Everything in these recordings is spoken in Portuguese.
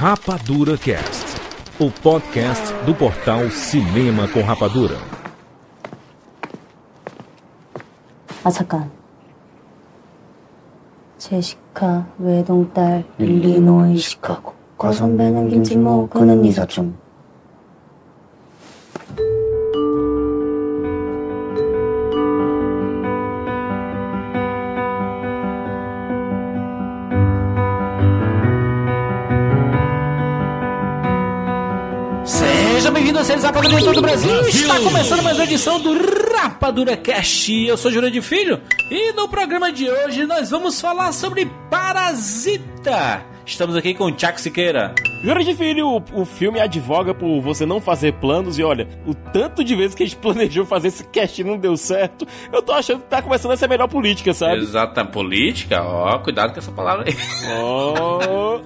Rapadura Cast, o podcast do portal Cinema com Rapadura. 아 잠깐 제시카 외동딸 일리노이 시카고 과선배는 김치모 그는 이사촌 edição do Rapadura Cast. Eu sou Júlio de Filho e no programa de hoje nós vamos falar sobre Parasita. Estamos aqui com o Tchak Siqueira. Júlio de Filho, o, o filme advoga por você não fazer planos e olha, o tanto de vezes que a gente planejou fazer esse cast e não deu certo, eu tô achando que tá começando a ser a melhor política, sabe? Exata política, ó, cuidado com essa palavra aí. Oh,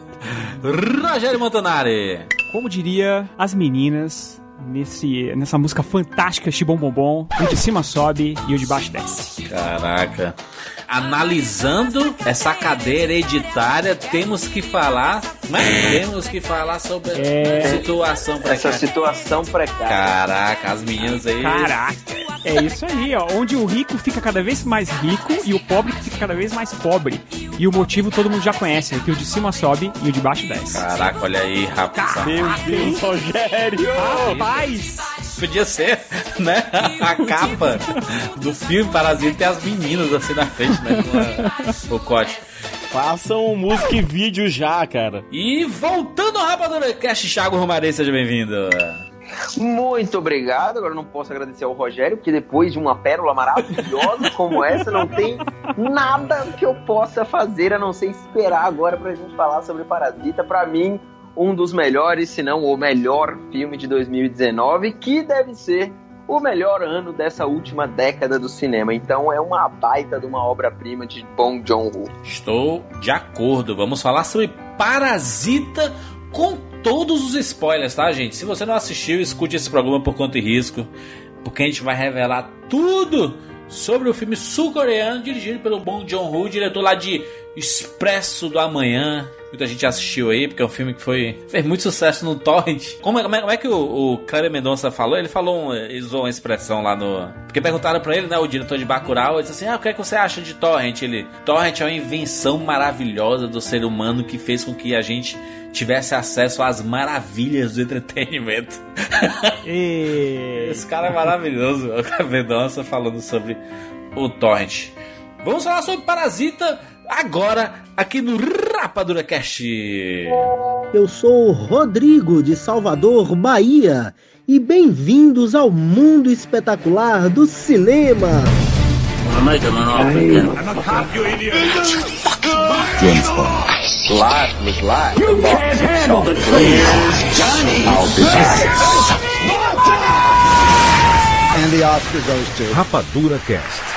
Rogério Montanari. Como diria as meninas nesse, nessa música fantástica Chibom Bombom, o de cima sobe e o de baixo desce. Caraca. Analisando essa cadeira hereditária, temos que falar? Temos que falar sobre É. a situação Essa precária. situação precária. Caraca, as meninas aí. Caraca! É isso aí, ó. Onde o rico fica cada vez mais rico e o pobre fica cada vez mais pobre. E o motivo todo mundo já conhece, né? Que o de cima sobe e o de baixo desce. Caraca, olha aí, rapaz. meu Deus, Rogério! Rapaz! Podia ser, né? A capa do filme Parasita tem as meninas assim na frente, né? Com a- o cote. Façam música e vídeo já, cara. E voltando ao Rapadura Cast, Thiago Romarei, seja bem-vindo. Muito obrigado. Agora eu não posso agradecer ao Rogério, porque depois de uma pérola maravilhosa como essa, não tem nada que eu possa fazer a não ser esperar agora pra gente falar sobre Parasita. Pra mim, um dos melhores, se não o melhor filme de 2019, que deve ser o melhor ano dessa última década do cinema. Então é uma baita de uma obra-prima de Bong Joon-ho. Estou de acordo. Vamos falar sobre Parasita com todos os spoilers, tá, gente? Se você não assistiu, escute esse programa por conta e risco, porque a gente vai revelar tudo sobre o filme sul-coreano dirigido pelo Bong Joon-ho, diretor lá de Expresso do Amanhã. Muita gente assistiu aí, porque é um filme que foi fez muito sucesso no torrent. Como é, como é, como é que o, o Kleber Mendonça falou? Ele falou, um, usou uma expressão lá no... Porque perguntaram pra ele, né, o diretor de Bacurau, ele disse assim, ah, o que é que você acha de torrent? Ele, torrent é uma invenção maravilhosa do ser humano que fez com que a gente tivesse acesso às maravilhas do entretenimento. E... Esse cara é maravilhoso, o Kleber Mendonça falando sobre o torrent. Vamos falar sobre Parasita agora aqui no Rapadura Cast. Eu sou o Rodrigo de Salvador, Bahia, e bem-vindos ao mundo espetacular do cinema. Rapadura Cast.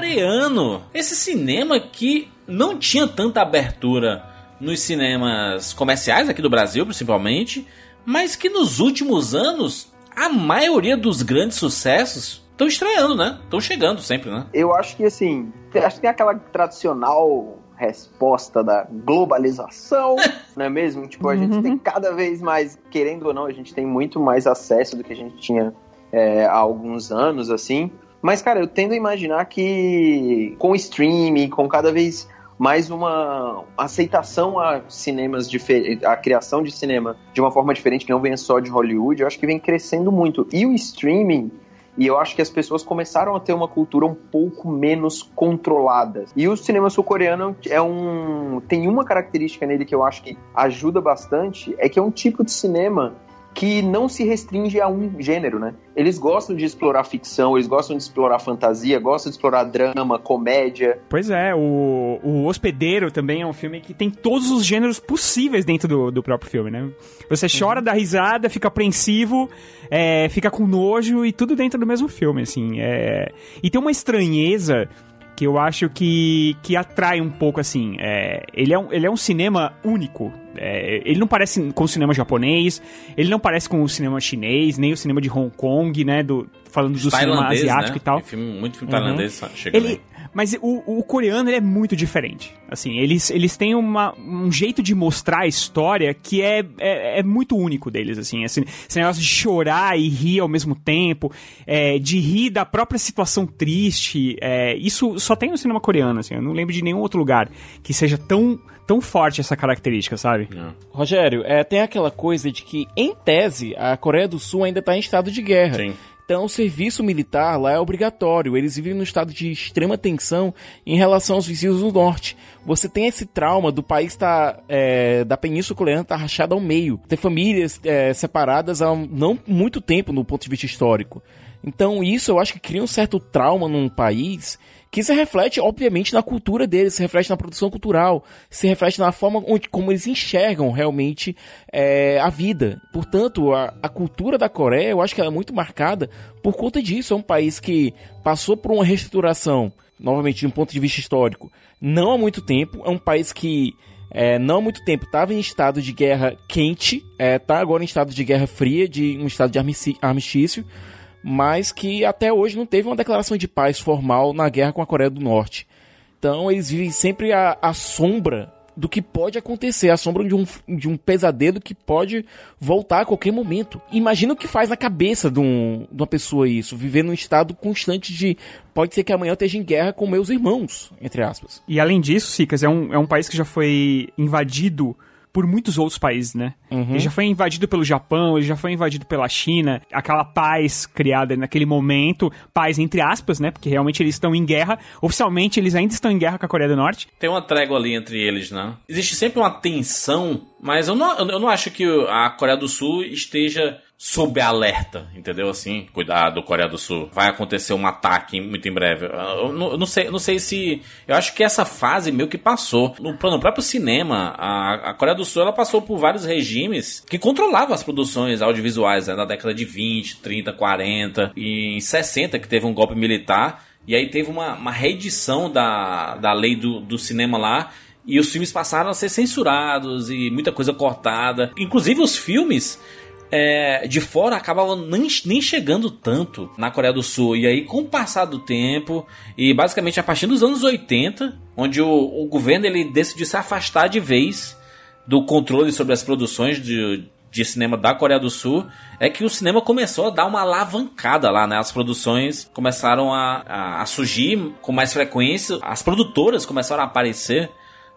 Sul-coreano. Esse cinema que não tinha tanta abertura nos cinemas comerciais aqui do Brasil, principalmente, mas que nos últimos anos a maioria dos grandes sucessos estão estreando, né? Estão chegando sempre, né? Eu acho que assim, tem- acho que tem aquela tradicional resposta da globalização, não é mesmo? Tipo, a gente tem cada vez mais, querendo ou não, a gente tem muito mais acesso do que a gente tinha é, há alguns anos, assim. Mas, cara, eu tendo a imaginar que com streaming, com cada vez mais uma aceitação a cinemas a criação de cinema de uma forma diferente, que não venha só de Hollywood, eu acho que vem crescendo muito. E o streaming, e eu acho que as pessoas começaram a ter uma cultura um pouco menos controlada. E o cinema sul-coreano é um tem uma característica nele que eu acho que ajuda bastante, é que é um tipo de cinema que não se restringe a um gênero, né? Eles gostam de explorar ficção, eles gostam de explorar fantasia, gostam de explorar drama, comédia. Pois é, o, o Hospedeiro também é um filme que tem todos os gêneros possíveis dentro do, do próprio filme, né? Você chora, dá risada, fica apreensivo, é, fica com nojo e tudo dentro do mesmo filme, assim. É... E tem uma estranheza que eu acho que, que atrai um pouco, assim. É, ele, é um, ele é um cinema único. É, ele não parece com o cinema japonês, ele não parece com o cinema chinês, nem o cinema de Hong Kong, né? Do, falando do cinema asiático né? e tal. Filme, muito filme uhum. tailandês chega ele, Mas o, o coreano ele é muito diferente. Assim, eles, eles têm uma, um jeito de mostrar a história que é, é, é muito único deles, assim. Esse, esse, negócio de chorar e rir ao mesmo tempo, é, de rir da própria situação triste. É, isso só tem no cinema coreano, assim. Eu não lembro de nenhum outro lugar que seja tão tão forte essa característica, sabe? Não. Rogério, é, tem aquela coisa de que, em tese, a Coreia do Sul ainda está em estado de guerra. Sim. Então, o serviço militar lá é obrigatório. Eles vivem num estado de extrema tensão em relação aos vizinhos do norte. Você tem esse trauma do país tá, é, da Península Coreana tá rachada ao meio. Ter famílias é, separadas há não muito tempo no ponto de vista histórico. Então, isso eu acho que cria um certo trauma num país que se reflete, obviamente, na cultura deles, se reflete na produção cultural, se reflete na forma onde, como eles enxergam realmente é, a vida. Portanto, a, a cultura da Coreia, eu acho que ela é muito marcada por conta disso. É um país que passou por uma reestruturação, novamente, de um ponto de vista histórico, não há muito tempo. É um país que é, não há muito tempo estava em estado de guerra quente, está é, tá agora em estado de guerra fria, de um estado de armistício mas que até hoje não teve uma declaração de paz formal na guerra com a Coreia do Norte. Então eles vivem sempre à, à sombra do que pode acontecer, à sombra de um, de um pesadelo que pode voltar a qualquer momento. Imagina o que faz na cabeça de, um, de uma pessoa isso, viver num estado constante de pode ser que amanhã eu esteja em guerra com meus irmãos, entre aspas. E além disso, Sicas, é um, é um país que já foi invadido por muitos outros países, né? Uhum. Ele já foi invadido pelo Japão, ele já foi invadido pela China, aquela paz criada naquele momento, paz entre aspas, né? Porque realmente eles estão em guerra. Oficialmente eles ainda estão em guerra com a Coreia do Norte. Tem uma trégua ali entre eles, né? Existe sempre uma tensão, mas eu não, eu não acho que a Coreia do Sul esteja sob alerta, entendeu? Assim, cuidado, Coreia do Sul, vai acontecer um ataque muito em breve. Eu não, eu não sei, não sei se, eu acho que essa fase meio que passou. No, no próprio cinema, a, a, Coreia do Sul ela passou por vários regimes que controlavam as produções audiovisuais né, na década de 20, 30, 40 e em 60 que teve um golpe militar e aí teve uma, uma reedição da, da lei do, do cinema lá e os filmes passaram a ser censurados e muita coisa cortada. Inclusive os filmes é, de fora acabavam nem, nem chegando tanto na Coreia do Sul. E aí, com o passar do tempo, e basicamente a partir dos anos 80, onde o, o governo ele decidiu se afastar de vez do controle sobre as produções de, de cinema da Coreia do Sul, é que o cinema começou a dar uma alavancada lá, né? As produções começaram a, a, a surgir com mais frequência, as produtoras começaram a aparecer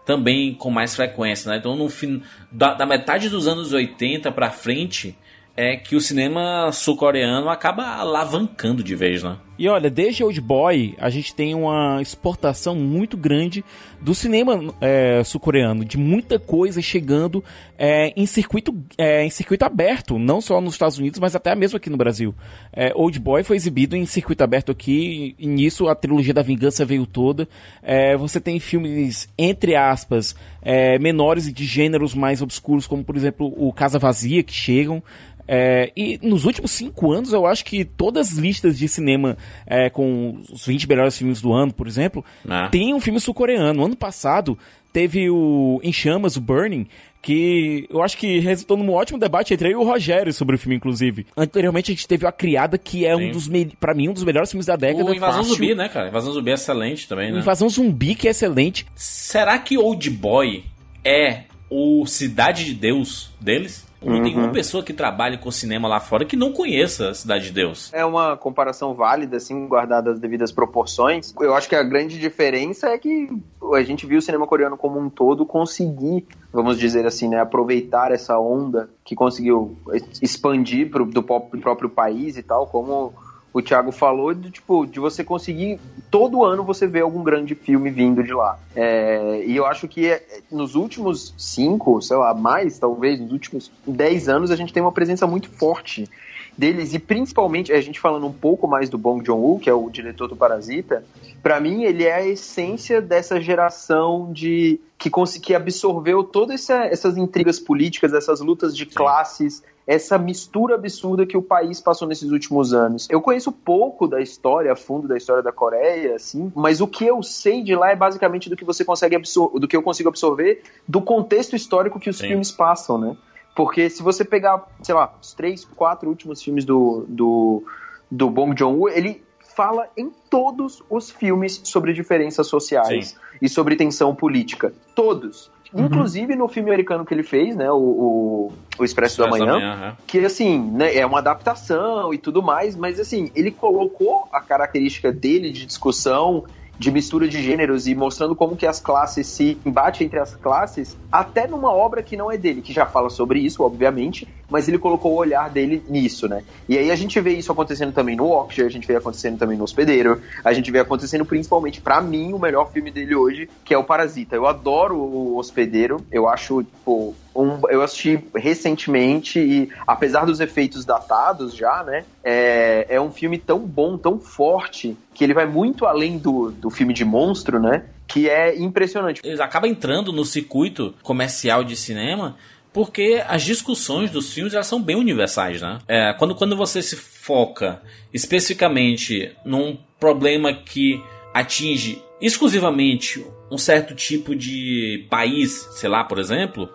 também com mais frequência, né? Então, no fim da, da metade dos anos 80 para frente, é que o cinema sul-coreano acaba alavancando de vez, né? E olha, desde Old Boy, a gente tem uma exportação muito grande do cinema é, sul-coreano, de muita coisa chegando é, em, circuito, é, em circuito aberto, não só nos Estados Unidos, mas até mesmo aqui no Brasil. É, Old Boy foi exibido em circuito aberto aqui, e nisso a trilogia da vingança veio toda. É, você tem filmes, entre aspas, é, menores e de gêneros mais obscuros, como por exemplo o Casa Vazia, que chegam. É, e nos últimos cinco anos, eu acho que todas as listas de cinema é, com os 20 melhores filmes do ano, por exemplo, ah. tem um filme sul-coreano. Ano passado teve o Em Chamas, o Burning, que eu acho que resultou num ótimo debate entre eu e o Rogério sobre o filme, inclusive. Anteriormente a gente teve A Criada, que é Sim. um dos, para mim, um dos melhores filmes da década. O Invasão fácil. Zumbi, né, cara? Invasão Zumbi é excelente também, né? Invasão Zumbi, que é excelente. Será que Old Boy é o Cidade de Deus deles? Não uhum. tem uma pessoa que trabalhe com cinema lá fora que não conheça a Cidade de Deus. É uma comparação válida, assim, guardada as devidas proporções. Eu acho que a grande diferença é que a gente viu o cinema coreano como um todo conseguir, vamos dizer assim, né, aproveitar essa onda que conseguiu expandir pro, do próprio país e tal, como o Thiago falou, de, tipo, de você conseguir, todo ano você vê algum grande filme vindo de lá. É, e eu acho que é, nos últimos cinco, sei lá, mais talvez, nos últimos dez anos, a gente tem uma presença muito forte deles, e principalmente, a gente falando um pouco mais do Bong Joon-ho, que é o diretor do Parasita, para mim ele é a essência dessa geração de que, que absorveu todas essa, essas intrigas políticas, essas lutas de classes, essa mistura absurda que o país passou nesses últimos anos. Eu conheço pouco da história, a fundo da história da Coreia, assim, mas o que eu sei de lá é basicamente do que você consegue absorver, do que eu consigo absorver do contexto histórico que os Sim. filmes passam, né? Porque se você pegar, sei lá, os três, quatro últimos filmes do, do, do Bong Joon-ho, ele fala em todos os filmes sobre diferenças sociais Sim. e sobre tensão política. Todos. Uhum. Inclusive no filme americano que ele fez, né? O, o, o Expresso, Expresso da Manhã. Da manhã uhum. Que, assim, né, é uma adaptação e tudo mais, mas, assim, ele colocou a característica dele de discussão de mistura de gêneros e mostrando como que as classes se embatem entre as classes, até numa obra que não é dele, que já fala sobre isso, obviamente, mas ele colocou o olhar dele nisso, né? E aí a gente vê isso acontecendo também no Oxford, a gente vê acontecendo também no Hospedeiro, a gente vê acontecendo principalmente, para mim, o melhor filme dele hoje, que é o Parasita. Eu adoro o Hospedeiro, eu acho, tipo, um, eu assisti recentemente e, apesar dos efeitos datados já, né, é, é um filme tão bom, tão forte, que ele vai muito além do, do filme de monstro, né, que é impressionante. Ele acaba entrando no circuito comercial de cinema porque as discussões dos filmes elas são bem universais, né? É, quando, quando você se foca especificamente num problema que atinge exclusivamente um certo tipo de país, sei lá, por exemplo,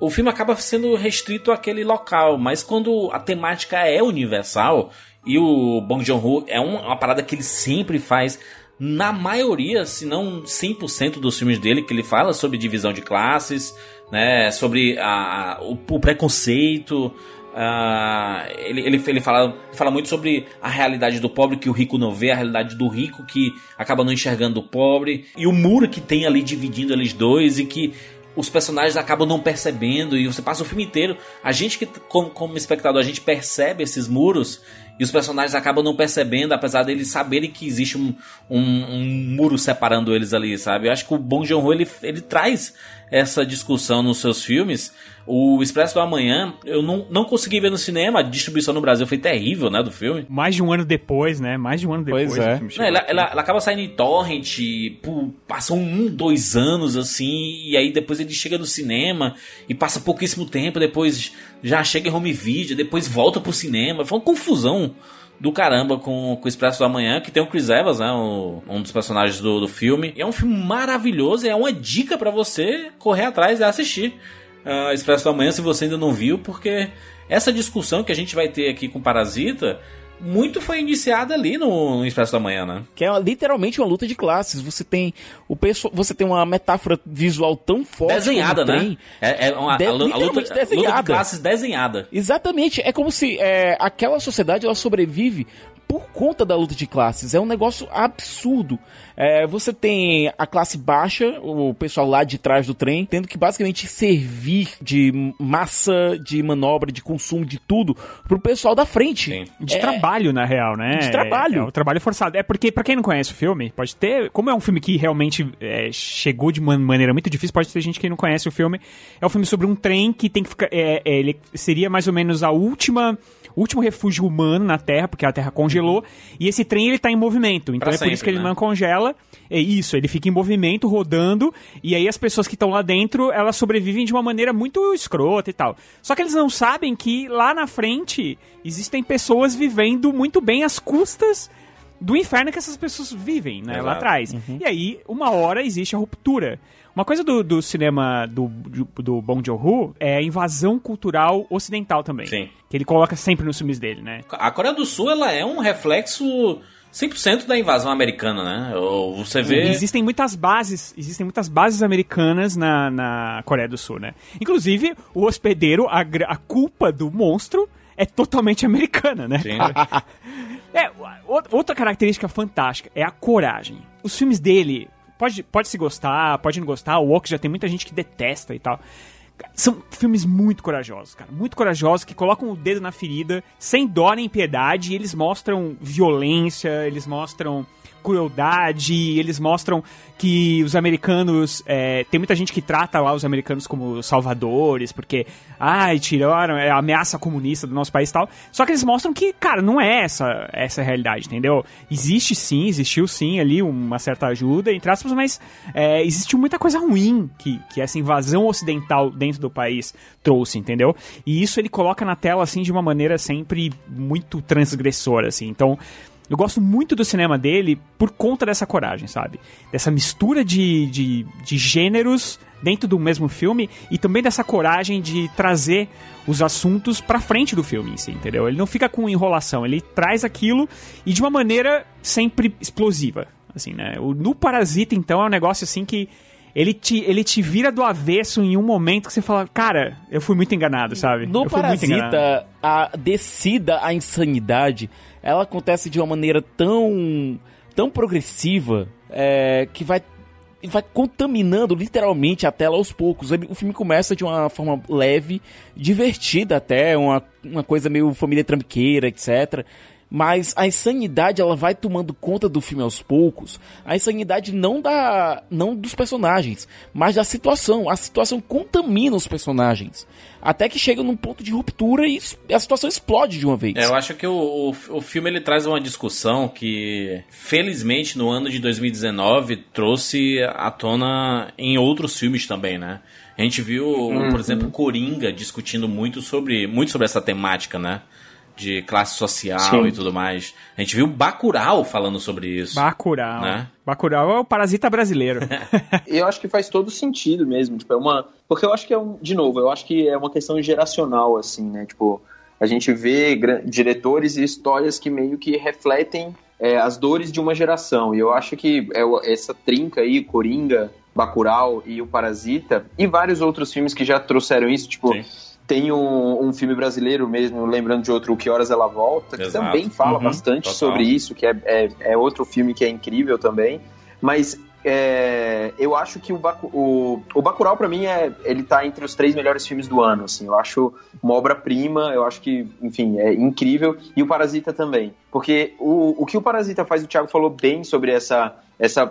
o filme acaba sendo restrito àquele local, mas quando a temática é universal e o Bong Joon-ho é uma parada que ele sempre faz na maioria, se não 100% dos filmes dele, que ele fala sobre divisão de classes, né, sobre a, o, o, preconceito, Uh, ele, ele, ele fala, fala muito sobre a realidade do pobre que o rico não vê, a realidade do rico que acaba não enxergando o pobre, e o muro que tem ali dividindo eles dois, e que os personagens acabam não percebendo e você passa o filme inteiro. A gente que, como, como espectador, a gente percebe esses muros e os personagens acabam não percebendo, apesar deles saberem que existe um, um, um muro separando eles ali, sabe? Eu acho que o Bong Joon-ho ele, ele traz essa discussão nos seus filmes. O Expresso do Amanhã, eu não, não consegui ver no cinema, a distribuição no Brasil foi terrível, né, do filme. Mais de um ano depois, né? Mais de um ano depois. Pois é. Não, ela, ela, ela, acaba saindo em torrent, por, passam um, dois anos, assim, e aí depois ele chega no cinema e passa pouquíssimo tempo, depois já chega em home video, depois volta pro cinema. Foi uma confusão do caramba com, com o Expresso do Amanhã, que tem o Chris Evans, né? O, um dos personagens do, do filme. E é um filme maravilhoso, é uma dica para você correr atrás e assistir uh, Expresso do Amanhã se você ainda não viu, porque essa discussão que a gente vai ter aqui com Parasita muito foi iniciada ali no, no Expresso da Manhã, né? Que é literalmente uma luta de classes. Você tem o pessoal, você tem uma metáfora visual tão forte desenhada, né? É, é uma, de, a, a, luta, desenhada. luta de classes desenhada. Exatamente. É como se é, aquela sociedade ela sobrevive por conta da luta de classes. É um negócio absurdo. É, você tem a classe baixa, o pessoal lá de trás do trem, tendo que basicamente servir de massa de manobra, de consumo, de tudo, pro pessoal da frente. Sim. De é, trabalho, na real, né? De trabalho. É, é, o trabalho forçado. É porque, para quem não conhece o filme, pode ter. Como é um filme que realmente é, chegou de uma maneira muito difícil, pode ter gente que não conhece o filme. É um filme sobre um trem que tem que ficar. É, é, ele seria mais ou menos a última último refúgio humano na Terra, porque a Terra congelou, uhum. e esse trem ele tá em movimento. Então pra é sempre, por isso que ele né? não congela. É isso, ele fica em movimento, rodando, e aí as pessoas que estão lá dentro, elas sobrevivem de uma maneira muito escrota e tal. Só que eles não sabem que lá na frente existem pessoas vivendo muito bem às custas do inferno que essas pessoas vivem, né, lá atrás. Uhum. E aí, uma hora existe a ruptura. Uma coisa do, do cinema do, do, Bong Joon-ho é a invasão cultural ocidental também. Sim. Que ele coloca sempre nos filmes dele, né? A Coreia do Sul, ela é um reflexo 100% da invasão americana, né? Você vê... Existem muitas bases, existem muitas bases americanas na, na Coreia do Sul, né? Inclusive, o hospedeiro, a, a culpa do monstro é totalmente americana, né? Sim. é, outra característica fantástica é a coragem. Os filmes dele pode, pode se gostar, pode não gostar, o Walk já tem muita gente que detesta e tal. São filmes muito corajosos, cara. Muito corajosos, que colocam o dedo na ferida, sem dó nem piedade, e eles mostram violência, eles mostram crueldade, eles mostram que os americanos. É, tem muita gente que trata lá os americanos como salvadores, porque. Ai, tiraram é ameaça comunista do nosso país e tal. Só que eles mostram que, cara, não é essa, essa realidade, entendeu? Existe sim, existiu sim ali uma certa ajuda, entre aspas, mas é, muita coisa ruim que, que essa invasão ocidental dentro do país trouxe, entendeu? E isso ele coloca na tela, assim, de uma maneira sempre muito transgressora, assim. Então. Eu gosto muito do cinema dele por conta dessa coragem, sabe? Dessa mistura de, de, de gêneros dentro do mesmo filme e também dessa coragem de trazer os assuntos pra frente do filme em si, entendeu? Ele não fica com enrolação, ele traz aquilo e de uma maneira sempre explosiva, assim, né? No Parasita, então, é um negócio assim que ele te, ele te vira do avesso em um momento que você fala, cara, eu fui muito enganado, sabe? No eu. Parasita, a descida à insanidade, ela acontece de uma maneira tão, tão progressiva é, que vai, vai contaminando literalmente a tela aos poucos. O filme começa de uma forma leve, divertida até, uma, uma coisa meio família trambiqueira, etc. Mas a insanidade ela vai tomando conta do filme aos poucos. A insanidade não da não dos personagens, mas da situação. A situação contamina os personagens. Até que chega num ponto de ruptura e a situação explode de uma vez. É, eu acho que o, o, o filme ele traz uma discussão que, felizmente, no ano de 2019 trouxe à tona em outros filmes também, né? A gente viu, por exemplo, Coringa discutindo muito sobre, muito sobre essa temática, né? De classe social Sim. e tudo mais. A gente viu Bacurau falando sobre isso. Bacurau. Né? Bacurau é o parasita brasileiro. E eu acho que faz todo sentido mesmo, tipo, é uma, porque eu acho que é um, de novo, eu acho que é uma questão geracional assim, né? Tipo, a gente vê diretores e histórias que meio que refletem é, as dores de uma geração. E eu acho que é essa trinca aí, Coringa, Bacurau e o Parasita e vários outros filmes que já trouxeram isso, tipo, Sim. Tem um, um filme brasileiro mesmo, lembrando de outro, O Que Horas Ela Volta, que Exato. também fala Uhum, bastante total. sobre isso, que é, é, é outro filme que é incrível também. Mas é, eu acho que o, Baku, o, o Bacurau, pra mim, é, ele tá entre os três melhores filmes do ano, assim. Eu acho uma obra-prima, eu acho que, enfim, é incrível. E o Parasita também. Porque o, o que o Parasita faz, o Thiago falou bem sobre essa... essa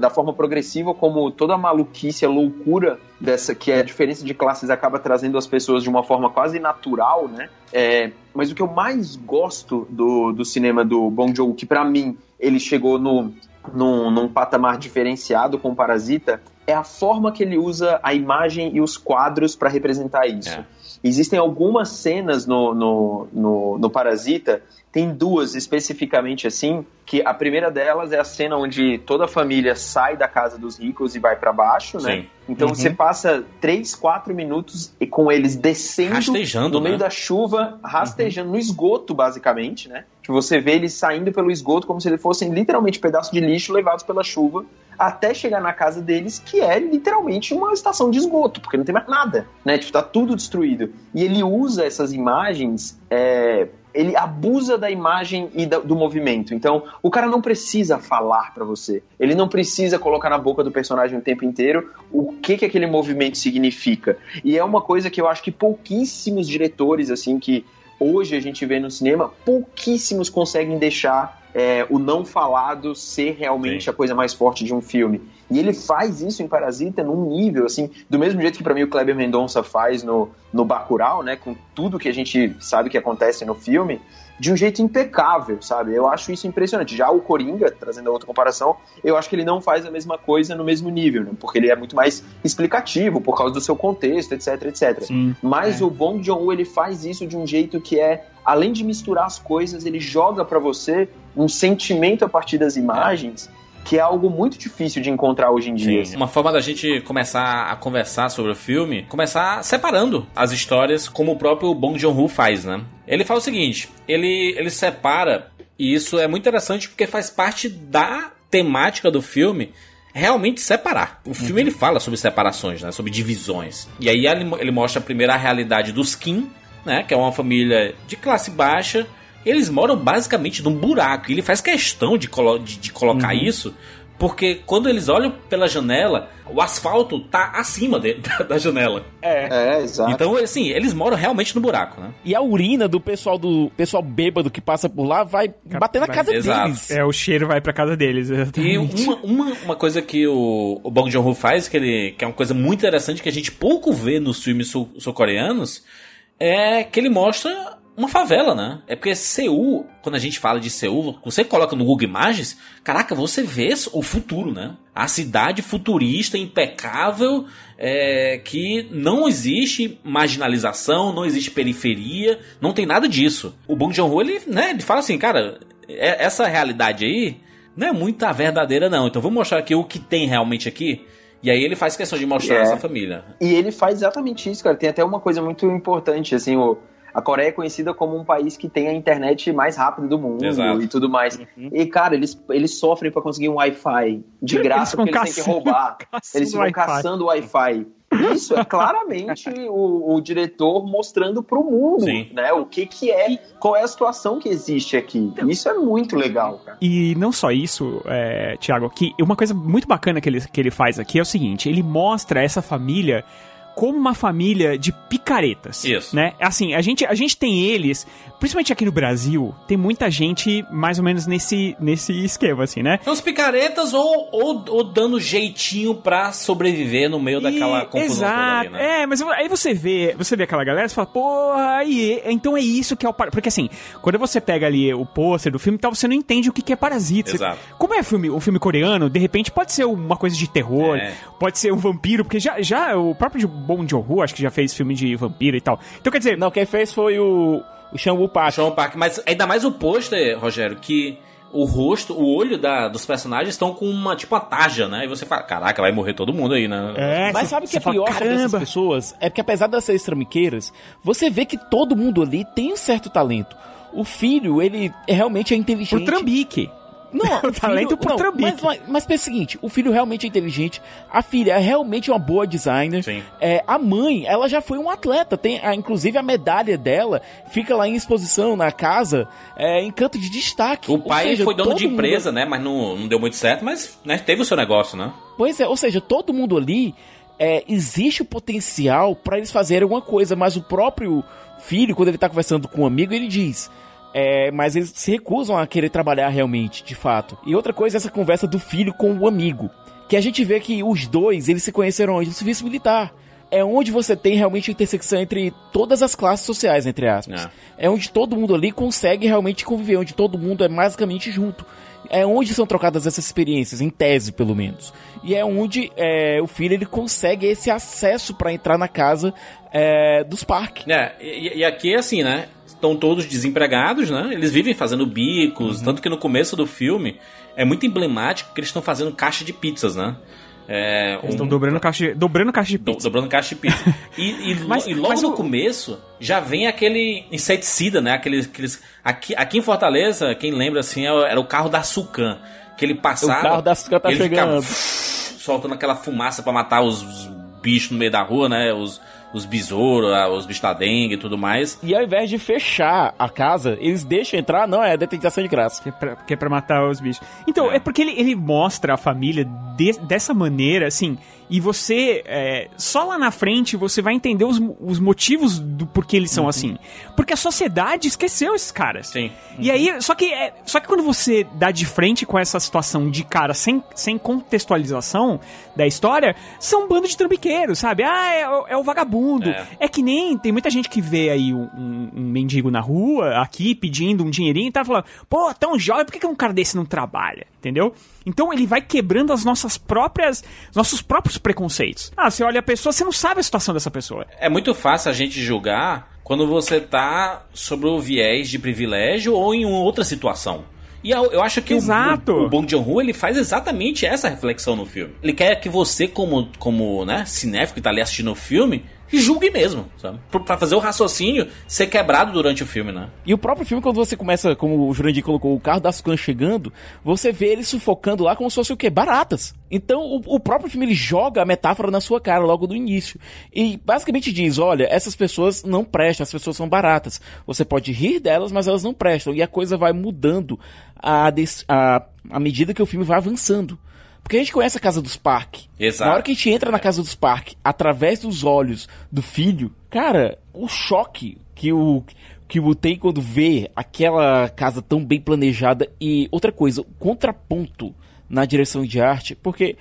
da forma progressiva como toda a maluquice, a loucura dessa que é a diferença de classes acaba trazendo as pessoas de uma forma quase natural, né? É, mas o que eu mais gosto do, do cinema do Bong Joon, que pra mim ele chegou no, num, num patamar diferenciado com o Parasita, é a forma que ele usa a imagem e os quadros pra representar isso. É. Existem algumas cenas no, no, no, no Parasita, tem duas especificamente assim, que a primeira delas é a cena onde toda a família sai da casa dos ricos e vai pra baixo, né? Sim. Então Uhum. você passa 3, 4 minutos e com eles descendo Rastejando, no meio né? da chuva, rastejando no esgoto, basicamente, né? Que você vê eles saindo pelo esgoto como se eles fossem literalmente pedaços de lixo levados pela chuva até chegar na casa deles, que é literalmente uma estação de esgoto, porque não tem mais nada, né? Tipo, tá tudo destruído. E ele usa essas imagens, é, ele abusa da imagem e do movimento. Então, o cara não precisa falar pra você. Ele não precisa colocar na boca do personagem o tempo inteiro o que que aquele movimento significa. E é uma coisa que eu acho que pouquíssimos diretores, assim, que hoje a gente vê no cinema, pouquíssimos conseguem deixar é, o não falado ser realmente Sim. a coisa mais forte de um filme. E ele faz isso em Parasita num nível, assim, do mesmo jeito que pra mim o Kleber Mendonça faz no, no Bacurau, né, com tudo que a gente sabe que acontece no filme, de um jeito impecável, sabe? Eu acho isso impressionante. Já o Coringa, trazendo a outra comparação, eu acho que ele não faz a mesma coisa no mesmo nível, né? Porque ele é muito mais explicativo por causa do seu contexto, etc, etc. Sim. Mas É. o Bong Joon-ho ele faz isso de um jeito que é, além de misturar as coisas, ele joga pra você um sentimento a partir das imagens, que é algo muito difícil de encontrar hoje em dia. Sim. Uma forma da gente começar a conversar sobre o filme, começar separando as histórias, como o próprio Bong Joon-ho faz, né? Ele fala o seguinte, ele, ele separa, e isso é muito interessante porque faz parte da temática do filme, realmente separar. O filme ele fala sobre separações, né? Sobre divisões. E aí ele, ele mostra primeiro a realidade dos Kim, né? Que é uma família de classe baixa. Eles moram basicamente num buraco. E ele faz questão de, colo de, de colocar isso Porque quando eles olham pela janela, o asfalto tá acima de, da, da, janela. É. É, exato. Então, assim, eles moram realmente no buraco, né? E a urina do pessoal do pessoal bêbado que passa por lá vai bater na casa Exato. deles. É, o cheiro vai pra casa deles. E Exatamente. uma, uma, uma coisa que o, o Bong Joon-ho faz, que, ele, que é uma coisa muito interessante que a gente pouco vê nos filmes sul- sul-coreanos, é que ele mostra uma favela, né? É porque Seul, quando a gente fala de Seul, você coloca no Google Imagens, caraca, você vê o futuro, né? A cidade futurista, impecável, é, que não existe marginalização, não existe periferia, não tem nada disso. O Bong Joon-ho, ele, né, ele fala assim, cara, é- essa realidade aí não é muito a verdadeira não, então vamos mostrar aqui o que tem realmente aqui. E aí ele faz questão de mostrar É. essa família. E ele faz exatamente isso, cara. Tem até uma coisa muito importante, assim, o, a Coreia é conhecida como um país que tem a internet mais rápida do mundo Exato. e tudo mais. E, cara, eles, eles sofrem pra conseguir um Wi-Fi de graça ficam porque eles têm que roubar. Eles ficam Wi-Fi. caçando Wi-Fi. Isso é claramente o, o diretor mostrando pro mundo, Sim. né? O que que é, qual é a situação que existe aqui. Isso é muito legal, cara. E não só isso, é, Thiago, que uma coisa muito bacana que ele, que ele faz aqui é o seguinte: ele mostra essa família como uma família de picaretas. Isso. Né? Assim, a gente, a gente tem eles, principalmente aqui no Brasil, tem muita gente mais ou menos nesse, nesse esquema, assim, né? São os picaretas ou, ou, ou dando jeitinho pra sobreviver no meio daquela E- confusão Exato. ali, né? É, mas aí você vê, você vê aquela galera e fala, porra, aí, então é isso que é o par... Porque assim, quando você pega ali o pôster do filme e tal, você não entende o que que é parasita. Você- Exato. Como é filme, um filme coreano, de repente pode ser uma coisa de terror, É. pode ser um vampiro, porque já, já o próprio Bong Joon-ho, acho que já fez filme de vampiro e tal. Então quer dizer, Não, quem fez foi o, o Shang-Wu Park. Sean Park, mas ainda mais o pôster, Rogério, que o rosto, o olho da, dos personagens estão com uma, tipo, uma tarja, né? E você fala, caraca, vai morrer todo mundo aí, né? é, Mas sabe o que é fala, pior sobre essas caramba. pessoas? É que apesar de serem trambiqueiras, você vê que todo mundo ali tem um certo talento. O filho, ele é- realmente é inteligente. Por trambique. Não, O talento por não, trambique. mas, mas, mas pensa o seguinte, o filho realmente é inteligente, a filha é realmente uma boa designer, Sim. é, a mãe, ela já foi um atleta, tem a- inclusive a medalha dela fica lá em exposição na casa, é, em canto de destaque. O pai seja, foi dono de mundo- empresa, né? Mas não, não deu muito certo, mas né, teve o seu negócio, né? Pois é, ou seja, todo mundo ali é, existe o potencial pra eles fazerem alguma coisa, mas o próprio filho, quando ele tá conversando com um amigo, ele diz. É, mas eles se recusam a querer trabalhar realmente, de fato. E outra coisa é essa conversa do filho com o amigo. Que a gente vê que os dois, eles se conheceram onde? No serviço militar. É onde você tem realmente a intersecção entre todas as classes sociais, entre aspas. É, onde todo mundo ali consegue realmente conviver, onde todo mundo é basicamente junto. É onde são trocadas essas experiências, em tese pelo menos. E é onde é, o filho ele consegue esse acesso pra entrar na casa é, dos parques. É, e, e aqui é assim, né? Estão todos desempregados, né? Eles vivem fazendo bicos, Uhum. tanto que no começo do filme é muito emblemático que eles estão fazendo caixa de pizzas, né? É, Eles estão um- dobrando caixa, de- dobrando caixa de do- pizza. dobrando caixa de pizza. E, e Mas- e logo mas no o- começo já vem aquele inseticida, né? Aqueles, aqueles, aqui, aqui em Fortaleza, quem lembra assim, é era o carro da Sucan. Que ele passava. O carro da Sucan tá ele ficava chegando. soltando aquela fumaça pra matar os, os bichos no meio da rua, né? Os, os besouros, ah, os bichos da dengue e tudo mais. E ao invés de fechar a casa, eles deixam entrar, não, é detetização de graça. Que é, pra, que é pra matar os bichos. Então, é, É. porque ele, ele mostra a família de- dessa maneira, assim, e você, é, só lá na frente, você vai entender os, os motivos do porquê eles são assim. Porque a sociedade esqueceu esses caras. Sim. E aí, só que, é, só que quando você dá de frente com essa situação de cara, sem, sem contextualização da história, são um bando de trambiqueiros, sabe? Ah, é, o- é o vagabundo. É. É. que nem tem muita gente que vê aí um, um- um mendigo na rua, aqui, pedindo um dinheirinho e tá falando, pô, tão jovem, por que, que um cara desse não trabalha? Entendeu? Então ele vai quebrando as nossas próprias, nossos próprios preconceitos. Ah, você olha a pessoa, você não sabe a situação dessa pessoa. É muito fácil a gente julgar quando você tá sobre o viés de privilégio ou em outra situação. E eu, acho que o- Exato. o, o Bong Joon-ho ele faz exatamente essa reflexão no filme. Ele quer que você, como, como né, cinéfico que tá ali assistindo o filme, julgue mesmo, sabe? Pra- fazer o raciocínio ser quebrado durante o filme, né? E o próprio filme, quando você começa, como o Jurandir colocou, o carro da Sucan chegando, você vê ele sufocando lá como se fosse o quê? Baratas. Então, o, o próprio filme, ele joga a metáfora na sua cara logo do início. E basicamente diz, olha, essas pessoas não prestam, as pessoas são baratas. Você pode rir delas, mas elas não prestam. E a coisa vai mudando à à medida que o filme vai avançando. Porque a gente conhece a casa dos Park. Exato. Na hora que a gente entra na casa dos Park, através dos olhos do filho, cara, o choque que o que o tem quando vê aquela casa tão bem planejada e outra coisa, o contraponto na direção de arte, porque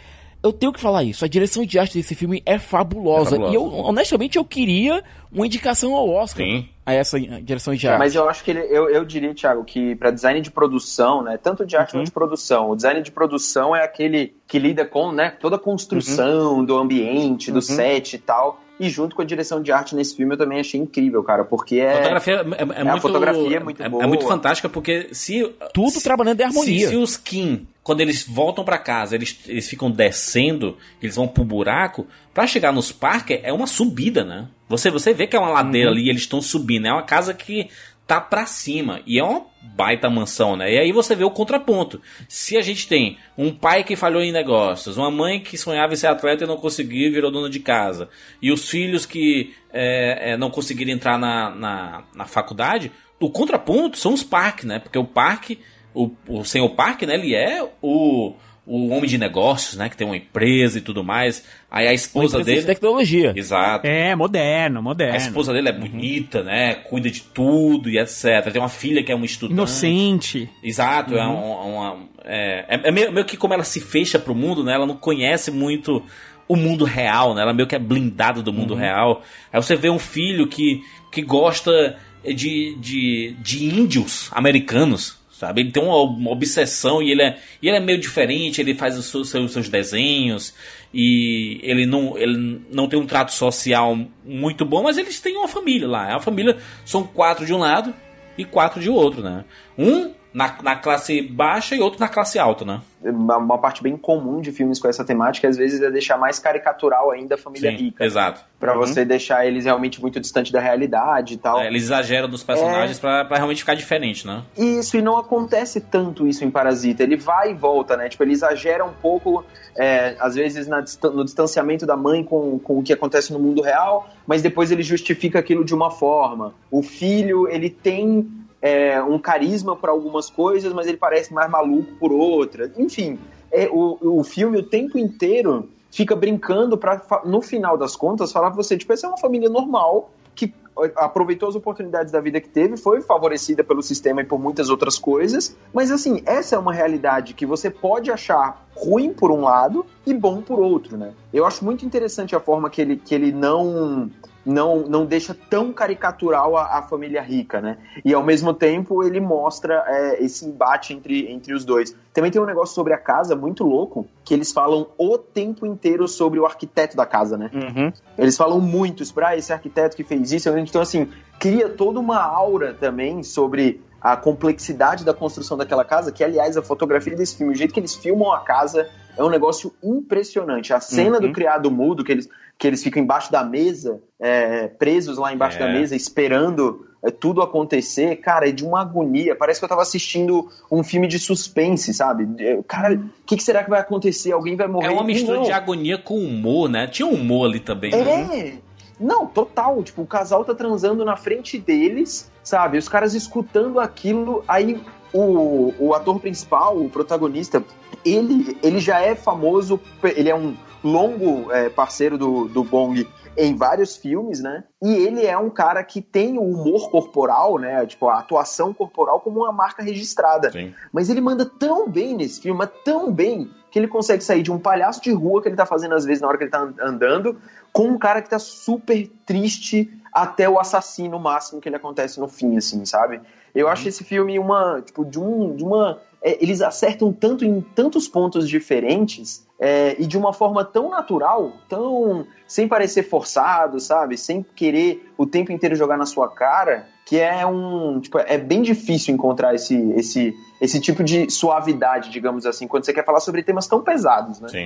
eu tenho que falar isso. A direção de arte desse filme é fabulosa. É fabulosa. E eu, honestamente, eu queria uma indicação ao Oscar Sim. a essa direção de arte. Mas eu acho que ele, eu, eu diria, Thiago, que para design de produção, né, tanto de arte quanto de produção, o design de produção é aquele que lida com, né, toda a construção do ambiente, do set e tal. E junto com a direção de arte nesse filme eu também achei incrível, cara, porque é A fotografia é, é a muito, fotografia é muito boa. muito fantástica porque se Tudo se- trabalhando em harmonia. Se, se os Kim, quando eles voltam pra casa, eles, eles ficam descendo, eles vão pro buraco, pra chegar nos parques é uma subida, né? Você, você vê que é uma ladeira Uhum. ali e eles estão subindo. É uma casa que tá pra cima. E é uma baita mansão, né? E aí você vê o contraponto. Se a gente tem um pai que falhou em negócios, uma mãe que sonhava em ser atleta e não conseguiu virou dona de casa, e os filhos que é, é, não conseguiram entrar na, na, na faculdade, o contraponto são os parques, né? Porque o parque, o, o senhor parque, né? Ele é o, o homem de negócios, né? Que tem uma empresa e tudo mais. Aí a Uma esposa de dele... tecnologia. Exato. É, moderno, A moderno. esposa dele é bonita, né? Cuida de tudo e etc. Tem uma filha que é uma estudante. Inocente. Exato, é, um- uma, é, é- é meio, meio que como ela se fecha pro mundo, né? Ela não conhece muito o mundo real, né? Ela meio que é blindada do mundo real. Aí você vê um filho que, que gosta de, de, de índios americanos, sabe? Ele tem uma, uma obsessão e ele é, e ele é meio diferente, ele faz os seus, seus, desenhos e ele não, ele não tem um trato social muito bom, mas eles têm uma família lá. É uma família, são quatro de um lado e quatro de outro, né? Um na, na classe baixa e outro na classe alta, né? uma, parte bem comum de filmes com essa temática, às vezes, é deixar mais caricatural ainda a família Sim, rica. exato. Pra você deixar eles realmente muito distante da realidade e tal. É, eles exageram dos personagens pra, pra realmente ficar diferente, né? Isso, e não acontece tanto isso em Parasita. Ele vai e volta, né? Tipo, ele exagera um pouco, é, às vezes, na no distanciamento da mãe com, com o que acontece no mundo real, mas depois ele justifica aquilo de uma forma. O filho, ele tem é, um carisma por algumas coisas, mas ele parece mais maluco por outras. Enfim, é, o, o filme o tempo inteiro fica brincando pra, fa- no final das contas, falar pra você, tipo, essa é uma família normal, que aproveitou as oportunidades da vida que teve, foi favorecida pelo sistema e por muitas outras coisas, mas assim, essa é uma realidade que você pode achar ruim por um lado e bom por outro, né? Eu acho muito interessante a forma que ele, que ele não não, não deixa tão caricatural a, a família rica, né? E ao mesmo tempo ele mostra é, esse embate entre, entre os dois. Também tem um negócio sobre a casa muito louco, que eles falam o tempo inteiro sobre o arquiteto da casa, né? Uhum. Eles falam muito sobre ah, esse arquiteto que fez isso. Então, assim, cria toda uma aura também sobre a complexidade da construção daquela casa, que, aliás, a fotografia desse filme, o jeito que eles filmam a casa é um negócio impressionante. A cena Uhum. do criado mudo, que eles, que eles ficam embaixo da mesa, é, presos lá embaixo É. da mesa, esperando é, tudo acontecer, cara, é de uma agonia. Parece que eu tava assistindo um filme de suspense, sabe? É, Cara, o que, que será que vai acontecer? Alguém vai morrer? É uma mistura Não. de agonia com humor, né? Tinha humor ali também. né? Não, total. Tipo, o casal tá transando na frente deles, sabe? Os caras escutando aquilo, aí o, o ator principal, o protagonista, ele, ele já é famoso, ele é um longo é, parceiro do, do Bong em vários filmes, né? E ele é um cara que tem o humor corporal, né? Tipo, a atuação corporal como uma marca registrada. Sim. Mas ele manda tão bem nesse filme, tão bem, que ele consegue sair de um palhaço de rua que ele tá fazendo às vezes na hora que ele tá andando, com um cara que tá super triste até o assassino máximo que ele acontece no fim, assim, sabe? Eu acho esse filme uma, tipo, de, um, de uma... é, eles acertam tanto em tantos pontos diferentes é, e de uma forma tão natural, tão... sem parecer forçado, sabe? Sem querer o tempo inteiro jogar na sua cara, que é um... Tipo, é bem difícil encontrar esse, esse, esse tipo de suavidade, digamos assim, quando você quer falar sobre temas tão pesados, né? Sim.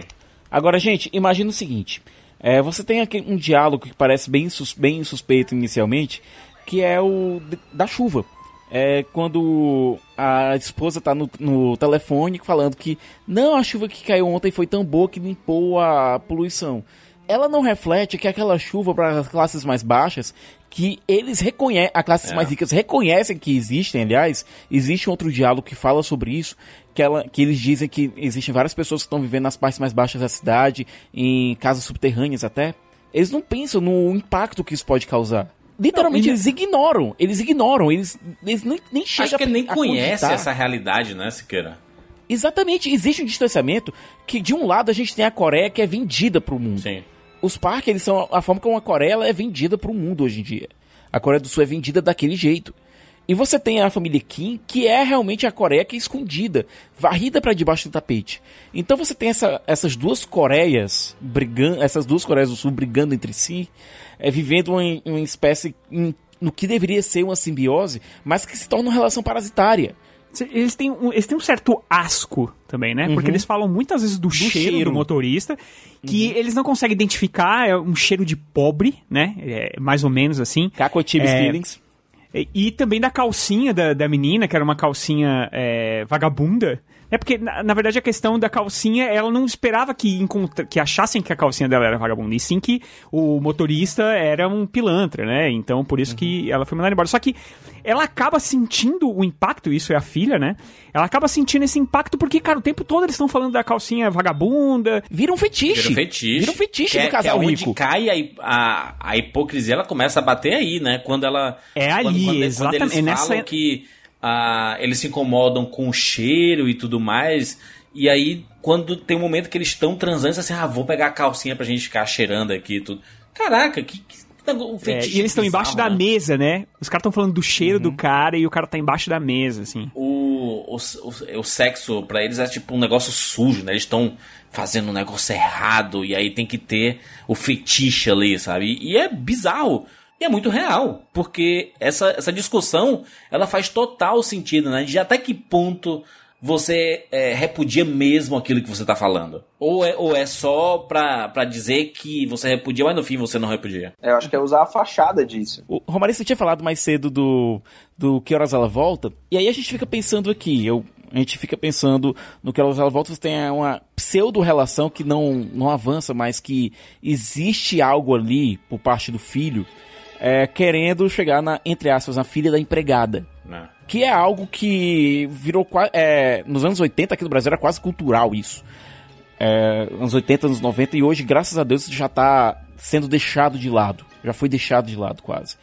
Agora, gente, imagina o seguinte: é, você tem aqui um diálogo que parece bem, sus- bem suspeito inicialmente, que é o da chuva. É quando a esposa tá no, no telefone falando que não, a chuva que caiu ontem foi tão boa que limpou a poluição. Ela não reflete que aquela chuva para as classes mais baixas, que eles reconhecem, as classes é. mais ricas reconhecem que existem, aliás, existe um outro diálogo que fala sobre isso, que, ela, que eles dizem que existem várias pessoas que estão vivendo nas partes mais baixas da cidade, em casas subterrâneas até. Eles não pensam no impacto que isso pode causar. Literalmente, não, eles ignoram. Eles ignoram. Eles, eles nem, nem chegam Acho que ele nem conhece essa realidade, né, Siqueira? Exatamente. Existe um distanciamento que, de um lado, a gente tem a Coreia que é vendida pro mundo. Sim. Os parques, eles são a forma como a Coreia é vendida pro mundo hoje em dia. A Coreia do Sul é vendida daquele jeito. E você tem a família Kim, que é realmente a Coreia que é escondida, varrida para debaixo do tapete. Então você tem essa, essas duas Coreias brigando, essas duas Coreias do Sul brigando entre si, é, vivendo uma, uma espécie em, no que deveria ser uma simbiose, mas que se torna uma relação parasitária. Eles têm, um, eles têm um certo asco também, né? Uhum. Porque eles falam muitas vezes do, do cheiro, cheiro, do motorista, que uhum. eles não conseguem identificar, é um cheiro de pobre, né? É mais ou menos assim. Cacoetibes é, feelings. E, também da calcinha da, da menina, que era uma calcinha é, vagabunda. É porque, na, na, verdade, a questão da calcinha, ela não esperava que, encontra, que achassem que a calcinha dela era vagabunda, e sim que o motorista era um pilantra, né? Então, por isso uhum. que ela foi mandada embora. Só que ela acaba sentindo o impacto, isso é a filha, né? Ela acaba sentindo esse impacto porque, cara, o tempo todo eles estão falando da calcinha vagabunda. Vira um fetiche. Vira um fetiche. Vira um fetiche que do casal é, que é rico. cai a, a, a, hipocrisia, ela começa a bater aí, né? Quando ela... É ali, quando, quando, exatamente. Quando eles falam Nessa... que ah, eles se incomodam com o cheiro e tudo mais. E aí, quando tem um momento que eles estão transando, assim, ah, vou pegar a calcinha pra gente ficar cheirando aqui e tudo. Caraca, que, que um é, e eles estão embaixo né? da mesa, né? Os caras estão falando do cheiro uhum. do cara e o cara tá embaixo da mesa, assim. O, o, o, o sexo para eles é tipo um negócio sujo, né? Eles estão fazendo um negócio errado e aí tem que ter o fetiche ali, sabe? E, e é bizarro. E é muito real, porque essa, essa discussão ela faz total sentido, né? De até que ponto você é, repudia mesmo aquilo que você está falando? Ou é, ou é só pra, pra dizer que você repudia, mas no fim você não repudia? É, eu acho que é usar a fachada disso. O Romário, você tinha falado mais cedo do, do Que Horas Ela Volta, e aí a gente fica pensando aqui, eu, a gente fica pensando no Que Horas Ela Volta, você tem uma pseudo-relação que não, não avança, mas que existe algo ali por parte do filho é, querendo chegar na, entre aspas, na filha da empregada. Não. Né. Que é algo que virou é, nos anos 80 aqui no Brasil era quase cultural isso. É, anos 80, anos 90, e hoje, graças a Deus, já está sendo deixado de lado. Já foi deixado de lado quase.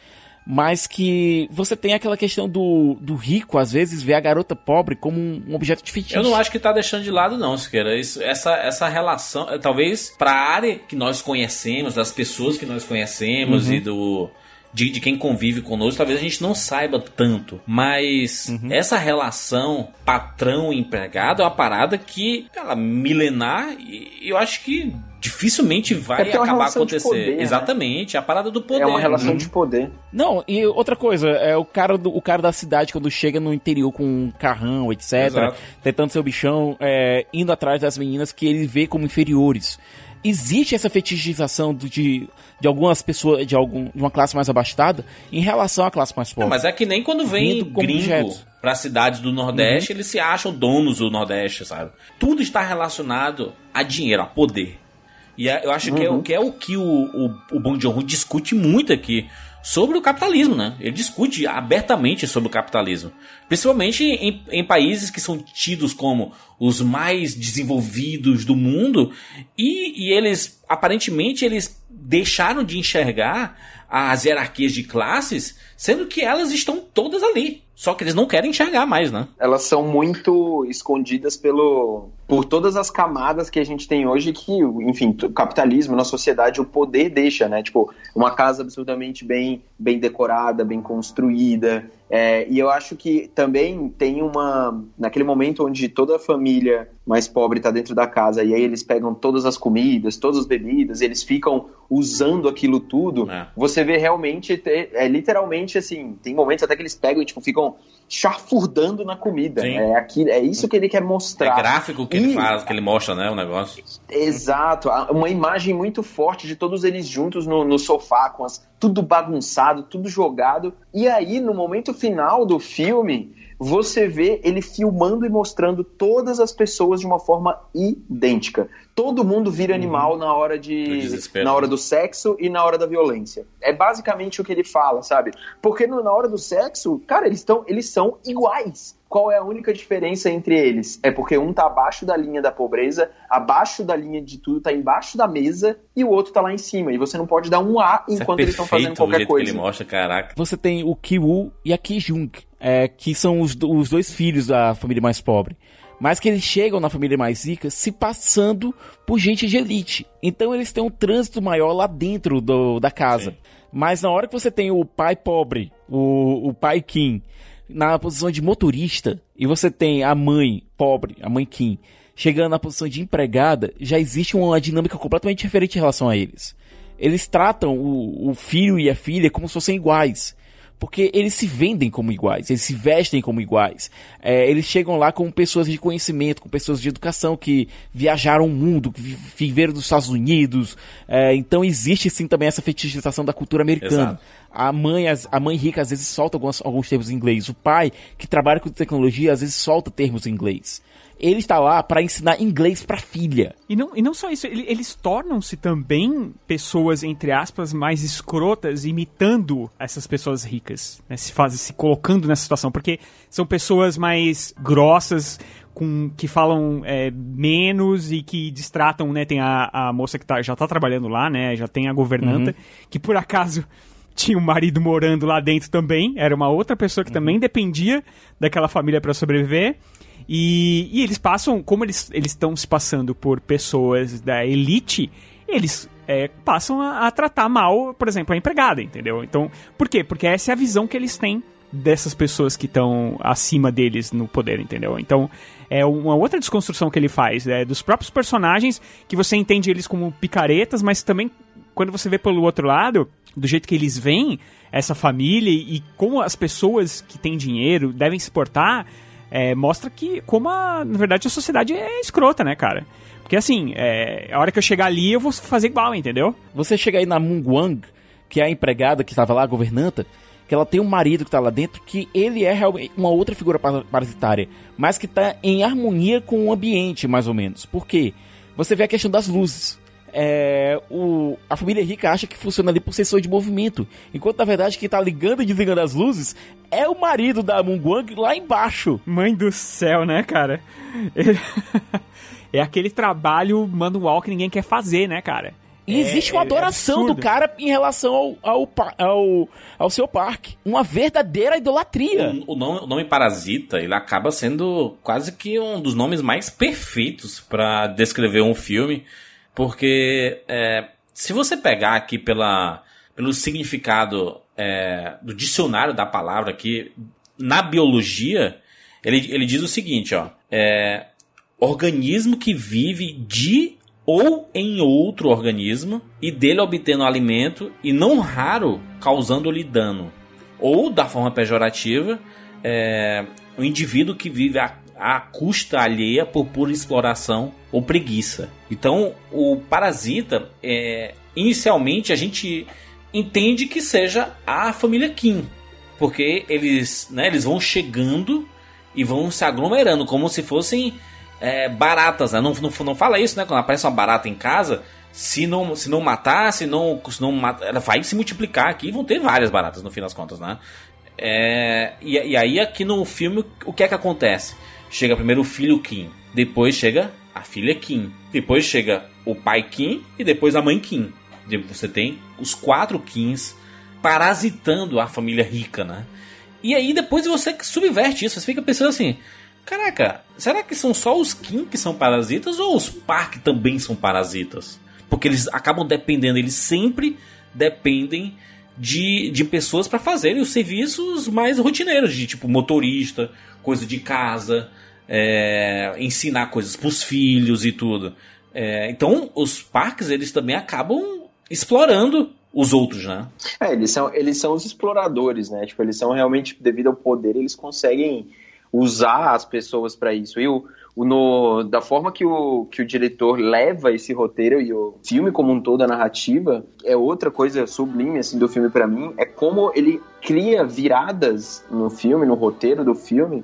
Mas que você tem aquela questão do, do rico, às vezes, ver a garota pobre como um, um objeto de fetiche. Eu não acho que está deixando de lado, não, Siqueira. Isso, essa, essa relação, talvez para a área que nós conhecemos, das pessoas que nós conhecemos uhum. e do de, de quem convive conosco, talvez a gente não saiba tanto. Mas uhum. essa relação patrão-empregado é uma parada que, ela, milenar, e eu acho que dificilmente vai é acabar acontecendo. Poder, né? Exatamente, né? a parada do poder. É uma relação uhum. de poder. Não, e outra coisa, é o cara, do, o cara da cidade quando chega no interior com um carrão, etc., Exato. tentando ser o bichão, é, indo atrás das meninas que ele vê como inferiores existe essa fetichização de, de algumas pessoas, de, algum, de uma classe mais abastada, em relação à classe mais pobre. Mas é que nem quando vem gringo para cidades do Nordeste, uhum. eles se acham donos do Nordeste, sabe? Tudo está relacionado a dinheiro, a poder. E é, eu acho uhum. que, é, uhum. que é o que o, o, o Bong Joon-ho discute muito aqui sobre o capitalismo, né? Ele discute abertamente sobre o capitalismo. Principalmente em, em, países que são tidos como os mais desenvolvidos do mundo e, e eles, aparentemente, eles deixaram de enxergar as hierarquias de classes, sendo que elas estão todas ali. Só que eles não querem enxergar mais, né? Elas são muito escondidas pelo por todas as camadas que a gente tem hoje que, enfim, o capitalismo na sociedade, o poder deixa, né? Tipo, uma casa absolutamente bem, bem decorada, bem construída. É, e eu acho que também tem uma. Naquele momento onde toda a família mais pobre está dentro da casa e aí eles pegam todas as comidas, todas as bebidas, eles ficam usando aquilo tudo, é. você vê realmente, é literalmente assim, tem momentos até que eles pegam e tipo, ficam chafurdando na comida. É, aqui, é isso que ele quer mostrar. É gráfico que e, ele faz, que ele mostra, né, o negócio. Exato, uma imagem muito forte de todos eles juntos no, no sofá, com as, tudo bagunçado, tudo jogado. E aí, no momento final do filme, você vê ele filmando e mostrando todas as pessoas de uma forma idêntica. Todo mundo vira animal uhum. na hora de na hora do sexo e na hora da violência. É basicamente o que ele fala, sabe? Porque no, na hora do sexo, cara, eles estão eles são iguais. Qual é a única diferença entre eles? É porque um tá abaixo da linha da pobreza, abaixo da linha de tudo, tá embaixo da mesa e o outro tá lá em cima. E você não pode dar um A enquanto é eles estão fazendo qualquer coisa. Que ele mostra, caraca. Você tem o Kiwoo e a Kijung, é, que são os, os dois filhos da família mais pobre mas que eles chegam na família mais rica se passando por gente de elite. Então eles têm um trânsito maior lá dentro do, da casa. Sim. Mas na hora que você tem o pai pobre, o, o pai Kim, na posição de motorista e você tem a mãe pobre, a mãe Kim, chegando na posição de empregada, já existe uma dinâmica completamente diferente em relação a eles. Eles tratam o, o filho e a filha como se fossem iguais porque eles se vendem como iguais, eles se vestem como iguais. É, eles chegam lá com pessoas de conhecimento, com pessoas de educação que viajaram o mundo, que viveram nos Estados Unidos. É, então existe sim também essa fetichização da cultura americana. Exato. A mãe, a mãe rica às vezes solta alguns, alguns termos em inglês. O pai, que trabalha com tecnologia, às vezes solta termos em inglês ele está lá para ensinar inglês para filha. E não, e não só isso, ele, eles tornam-se também pessoas, entre aspas, mais escrotas, imitando essas pessoas ricas, né? se, faz, se colocando nessa situação, porque são pessoas mais grossas, com, que falam é, menos e que distratam, né? Tem a, a moça que tá, já tá trabalhando lá, né? Já tem a governanta, uhum. que por acaso tinha um marido morando lá dentro também, era uma outra pessoa que uhum. também dependia daquela família para sobreviver. E, e eles passam, como eles estão se passando por pessoas da elite, eles é, passam a, a, tratar mal, por exemplo, a empregada, entendeu? Então, por quê? Porque essa é a visão que eles têm dessas pessoas que estão acima deles no poder, entendeu? Então, é uma outra desconstrução que ele faz, é, dos próprios personagens, que você entende eles como picaretas, mas também, quando você vê pelo outro lado, do jeito que eles veem essa família e, como as pessoas que têm dinheiro devem se portar, é, mostra que como a, na verdade a sociedade é escrota, né, cara? Porque assim, é, a hora que eu chegar ali eu vou fazer igual, entendeu? Você chega aí na Mungwang, que é a empregada que estava lá, a governanta, que ela tem um marido que está lá dentro, que ele é realmente uma outra figura parasitária, mas que está em harmonia com o ambiente, mais ou menos. Por quê? Você vê a questão das luzes é, o, a família rica acha que funciona ali por sensor de movimento. Enquanto na verdade quem tá ligando e desligando as luzes é o marido da Mungwang lá embaixo. Mãe do céu, né, cara? é aquele trabalho manual que ninguém quer fazer, né, cara? E existe uma é, é adoração é do cara em relação ao, ao, ao, ao, seu parque. Uma verdadeira idolatria. O, o, nome, o, nome, Parasita, ele acaba sendo quase que um dos nomes mais perfeitos para descrever um filme. Porque é, se você pegar aqui pela, pelo significado é, do dicionário da palavra aqui, na biologia, ele, ele diz o seguinte, ó. É, organismo que vive de ou em outro organismo e dele obtendo alimento e não raro causando-lhe dano. Ou, da forma pejorativa, é, o indivíduo que vive a à custa alheia por pura exploração ou preguiça. Então, o parasita, é, inicialmente a gente entende que seja a família Kim, porque eles, né, eles vão chegando e vão se aglomerando como se fossem é, baratas. Né? Não, não, não fala isso, né? Quando aparece uma barata em casa, se não, se não matar, se não, se não matar, ela vai se multiplicar aqui e vão ter várias baratas no fim das contas, né? É, e, e, aí aqui no filme o que é que acontece? Chega primeiro o filho Kim, depois chega a filha Kim, depois chega o pai Kim e depois a mãe Kim. Você tem os quatro Kins parasitando a família rica, né? E aí depois você subverte isso, você fica pensando assim, caraca, será que são só os Kim que são parasitas ou os Park também são parasitas? Porque eles acabam dependendo, eles sempre dependem de, de pessoas para fazerem os serviços mais rotineiros, de tipo motorista, coisa de casa, é, ensinar coisas para os filhos e tudo. É, então, os parques eles também acabam explorando os outros, né? É, eles são, eles são os exploradores, né? Tipo, eles são realmente, devido ao poder, eles conseguem usar as pessoas para isso. E o, no, da forma que o, que o diretor leva esse roteiro e o filme como um todo, a narrativa, é outra coisa sublime assim, do filme para mim, é como ele cria viradas no filme, no roteiro do filme,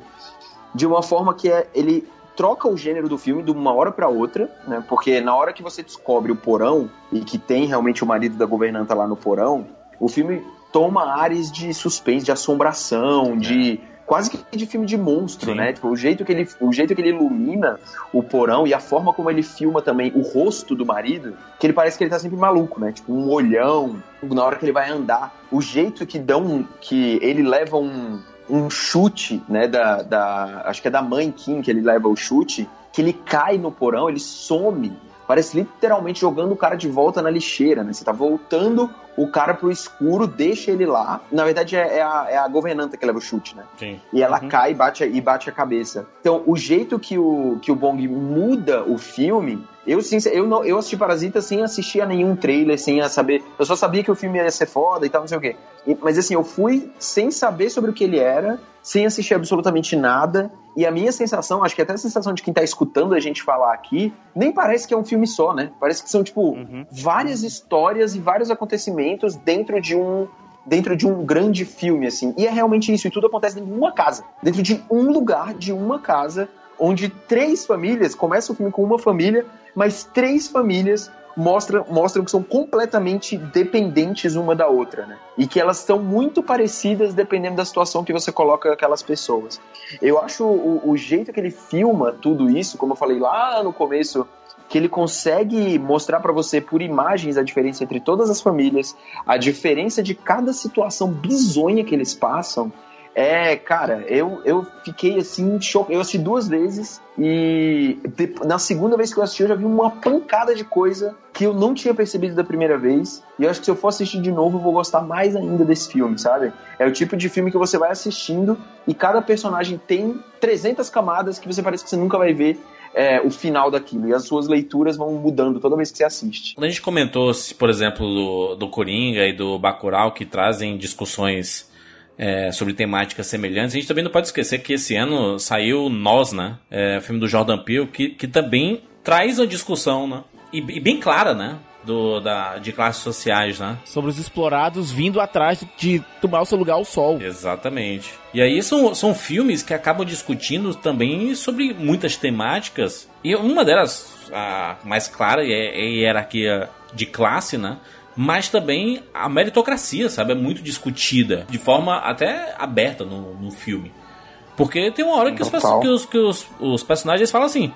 de uma forma que é, ele troca o gênero do filme de uma hora para outra, né? Porque na hora que você descobre o porão e que tem realmente o marido da governanta lá no porão, o filme toma ares de suspense, de assombração, de quase que de filme de monstro, Sim. né? Tipo, o jeito que ele o jeito que ele ilumina o porão e a forma como ele filma também o rosto do marido, que ele parece que ele tá sempre maluco, né? Tipo, um olhão, na hora que ele vai andar, o jeito que dão que ele leva um um chute, né, da, da, acho que é da mãe Kim que ele leva o chute, que ele cai no porão, ele some, parece literalmente jogando o cara de volta na lixeira, né? Você tá voltando o cara pro escuro, deixa ele lá. Na verdade, é, é, a, é a, governanta que leva o chute, né? Sim. E ela uhum. cai e bate, e bate a cabeça. Então, o jeito que o, que o Bong muda o filme eu, sim, eu, não, eu assisti Parasita sem assistir a nenhum trailer, sem a saber. Eu só sabia que o filme ia ser foda e tal, não sei o quê. E, mas assim, eu fui sem saber sobre o que ele era, sem assistir absolutamente nada. E a minha sensação, acho que até a sensação de quem tá escutando a gente falar aqui, nem parece que é um filme só, né? Parece que são, tipo, uhum. várias histórias e vários acontecimentos dentro de um dentro de um grande filme, assim. E é realmente isso, e tudo acontece dentro de uma casa. Dentro de um lugar, de uma casa, onde três famílias, começa o filme com uma família, mas três famílias mostram, mostram que são completamente dependentes uma da outra, né? E que elas são muito parecidas dependendo da situação que você coloca aquelas pessoas. Eu acho o, o jeito que ele filma tudo isso, como eu falei lá no começo, que ele consegue mostrar para você por imagens a diferença entre todas as famílias, a diferença de cada situação bizonha que eles passam é, cara, eu, eu fiquei assim, choque. Eu assisti duas vezes e na segunda vez que eu assisti eu já vi uma pancada de coisa que eu não tinha percebido da primeira vez. E eu acho que se eu for assistir de novo eu vou gostar mais ainda desse filme, sabe? É o tipo de filme que você vai assistindo e cada personagem tem 300 camadas que você parece que você nunca vai ver é, o final daquilo. E as suas leituras vão mudando toda vez que você assiste. Quando a gente comentou, por exemplo, do, do Coringa e do Bacurau, que trazem discussões é, sobre temáticas semelhantes. A gente também não pode esquecer que esse ano saiu Nós, né? É, o filme do Jordan Peele, que, que também traz uma discussão, né? E, e bem clara, né? Do, da, de classes sociais, né? Sobre os explorados vindo atrás de tomar o seu lugar ao sol. Exatamente. E aí são, são filmes que acabam discutindo também sobre muitas temáticas. E uma delas, a mais clara, é, é a hierarquia de classe, né? Mas também a meritocracia, sabe? É muito discutida, de forma até aberta no, no filme. Porque tem uma hora que, os, que, os, que os, os, personagens falam assim: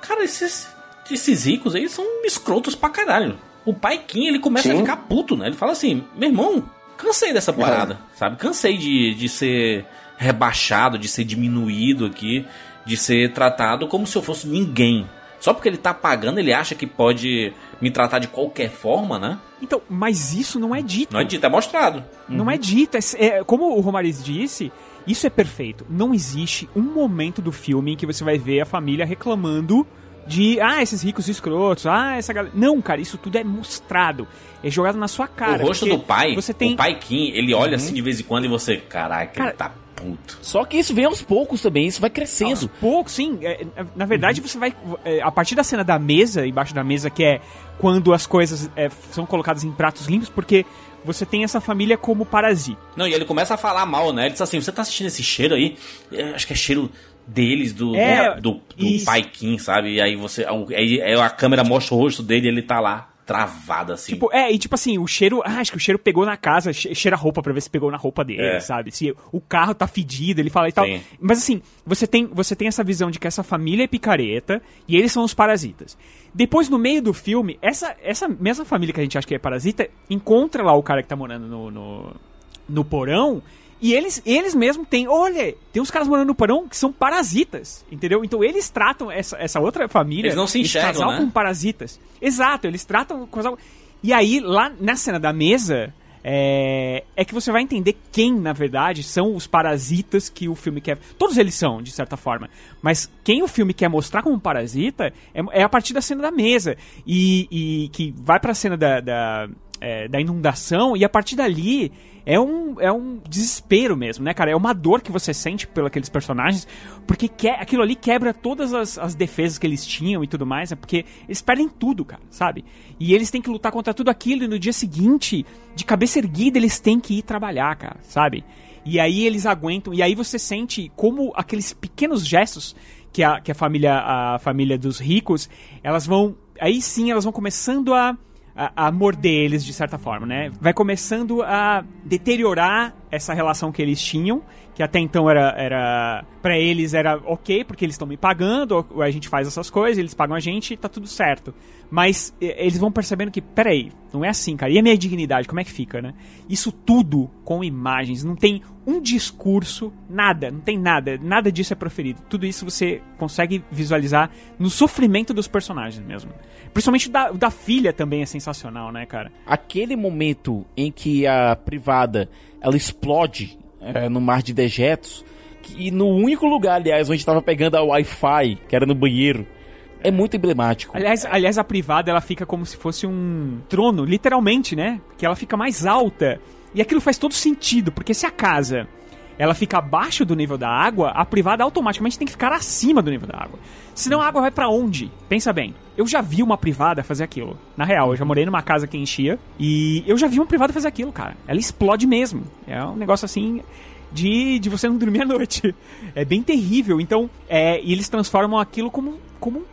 Cara, esses, esses ricos aí são escrotos pra caralho. O pai Kim, ele começa Sim. a ficar puto, né? Ele fala assim: Meu irmão, cansei dessa parada, é. sabe? Cansei de, de ser rebaixado, de ser diminuído aqui, de ser tratado como se eu fosse ninguém. Só porque ele tá pagando, ele acha que pode me tratar de qualquer forma, né? Então, mas isso não é dito. Não é dito, é mostrado. Não uhum. é dito. É, é, como o Romariz disse, isso é perfeito. Não existe um momento do filme em que você vai ver a família reclamando de ah, esses ricos escrotos, ah, essa galera. Não, cara, isso tudo é mostrado. É jogado na sua cara. O rosto do pai, você tem... o pai Kim, ele olha uhum. assim de vez em quando e você, caraca, cara, ele tá puto. Só que isso vem aos poucos também, isso vai crescendo. Aos poucos, sim. É, na verdade, uhum. você vai. É, a partir da cena da mesa, embaixo da mesa, que é quando as coisas é, são colocadas em pratos limpos, porque você tem essa família como parasita. Não, e ele começa a falar mal, né? Ele diz assim: você tá assistindo esse cheiro aí? Eu acho que é cheiro deles, do, é, do, do, do pai Kim, sabe? E aí você. Aí, aí a câmera mostra o rosto dele e ele tá lá travada, assim. Tipo, é, e tipo assim, o cheiro. Ah, acho que o cheiro pegou na casa, cheira a roupa pra ver se pegou na roupa dele, é. sabe? Se o carro tá fedido, ele fala e tal. Sim. Mas assim, você tem, você tem essa visão de que essa família é picareta e eles são os parasitas. Depois, no meio do filme, essa, essa mesma família que a gente acha que é parasita encontra lá o cara que tá morando no, no, no porão e eles, eles mesmos têm, olha, tem uns caras morando no porão que são parasitas, entendeu? Então eles tratam essa, essa outra família, eles não se enxergam, casal né? com parasitas. Exato, eles tratam com E aí, lá na cena da mesa, é, é que você vai entender quem, na verdade, são os parasitas que o filme quer. Todos eles são, de certa forma. Mas quem o filme quer mostrar como parasita é, é a partir da cena da mesa. E, e que vai pra cena da, da é, da inundação, e a partir dali é um, é um desespero mesmo, né, cara? É uma dor que você sente pelos aqueles personagens, porque que, aquilo ali quebra todas as, as defesas que eles tinham e tudo mais, é porque eles perdem tudo, cara, sabe? E eles têm que lutar contra tudo aquilo, e no dia seguinte, de cabeça erguida, eles têm que ir trabalhar, cara, sabe? E aí eles aguentam, e aí você sente como aqueles pequenos gestos que a, que a família a família dos ricos, elas vão aí sim elas vão começando a a, a morder eles de certa forma, né? Vai começando a deteriorar essa relação que eles tinham, que até então era, era para eles era ok, porque eles estão me pagando, a gente faz essas coisas, eles pagam a gente tá tudo certo. Mas eles vão percebendo que, peraí, não é assim, cara. E a minha dignidade, como é que fica, né? Isso tudo com imagens, não tem um discurso, nada, não tem nada, nada disso é proferido. Tudo isso você consegue visualizar no sofrimento dos personagens mesmo. Principalmente da, da filha também é sensacional, né, cara? Aquele momento em que a privada ela explode é, no mar de dejetos, e no único lugar, aliás, onde estava pegando a Wi-Fi, que era no banheiro, é muito emblemático. Aliás, aliás, a privada ela fica como se fosse um trono, literalmente, né? Que ela fica mais alta. E aquilo faz todo sentido, porque se a casa ela fica abaixo do nível da água, a privada automaticamente tem que ficar acima do nível da água. Senão a água vai para onde? Pensa bem. Eu já vi uma privada fazer aquilo. Na real, eu já morei numa casa que enchia e eu já vi uma privada fazer aquilo, cara. Ela explode mesmo. É um negócio assim de, de você não dormir à noite. É bem terrível. Então, é, e eles transformam aquilo como, como um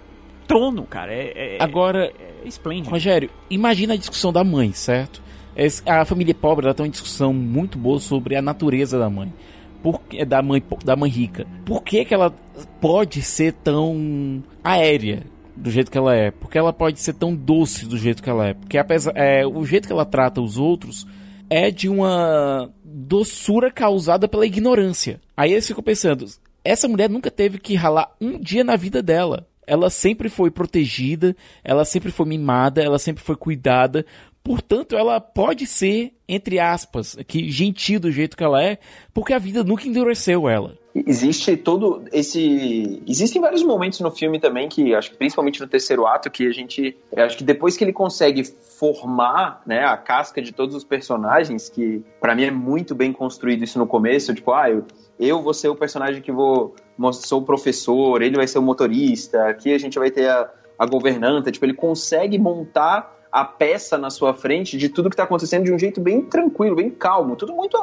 trono, cara. É, é Agora, é, esplêndido. Rogério, imagina a discussão da mãe, certo? A família pobre ela tem uma discussão muito boa sobre a natureza da mãe. Por, da mãe da mãe rica. Por que, que ela pode ser tão aérea do jeito que ela é? Porque ela pode ser tão doce do jeito que ela é? Porque apesar, é, o jeito que ela trata os outros é de uma doçura causada pela ignorância. Aí eles ficam pensando, essa mulher nunca teve que ralar um dia na vida dela. Ela sempre foi protegida, ela sempre foi mimada, ela sempre foi cuidada. Portanto, ela pode ser, entre aspas, que gentil do jeito que ela é, porque a vida nunca endureceu ela. Existe todo esse. Existem vários momentos no filme também que, acho que principalmente no terceiro ato, que a gente. Acho que depois que ele consegue formar né, a casca de todos os personagens, que para mim é muito bem construído isso no começo, tipo, ah, eu, eu vou ser o personagem que vou. Sou o professor, ele vai ser o motorista, aqui a gente vai ter a, a governanta, tipo, ele consegue montar a peça na sua frente de tudo que está acontecendo de um jeito bem tranquilo, bem calmo, tudo muito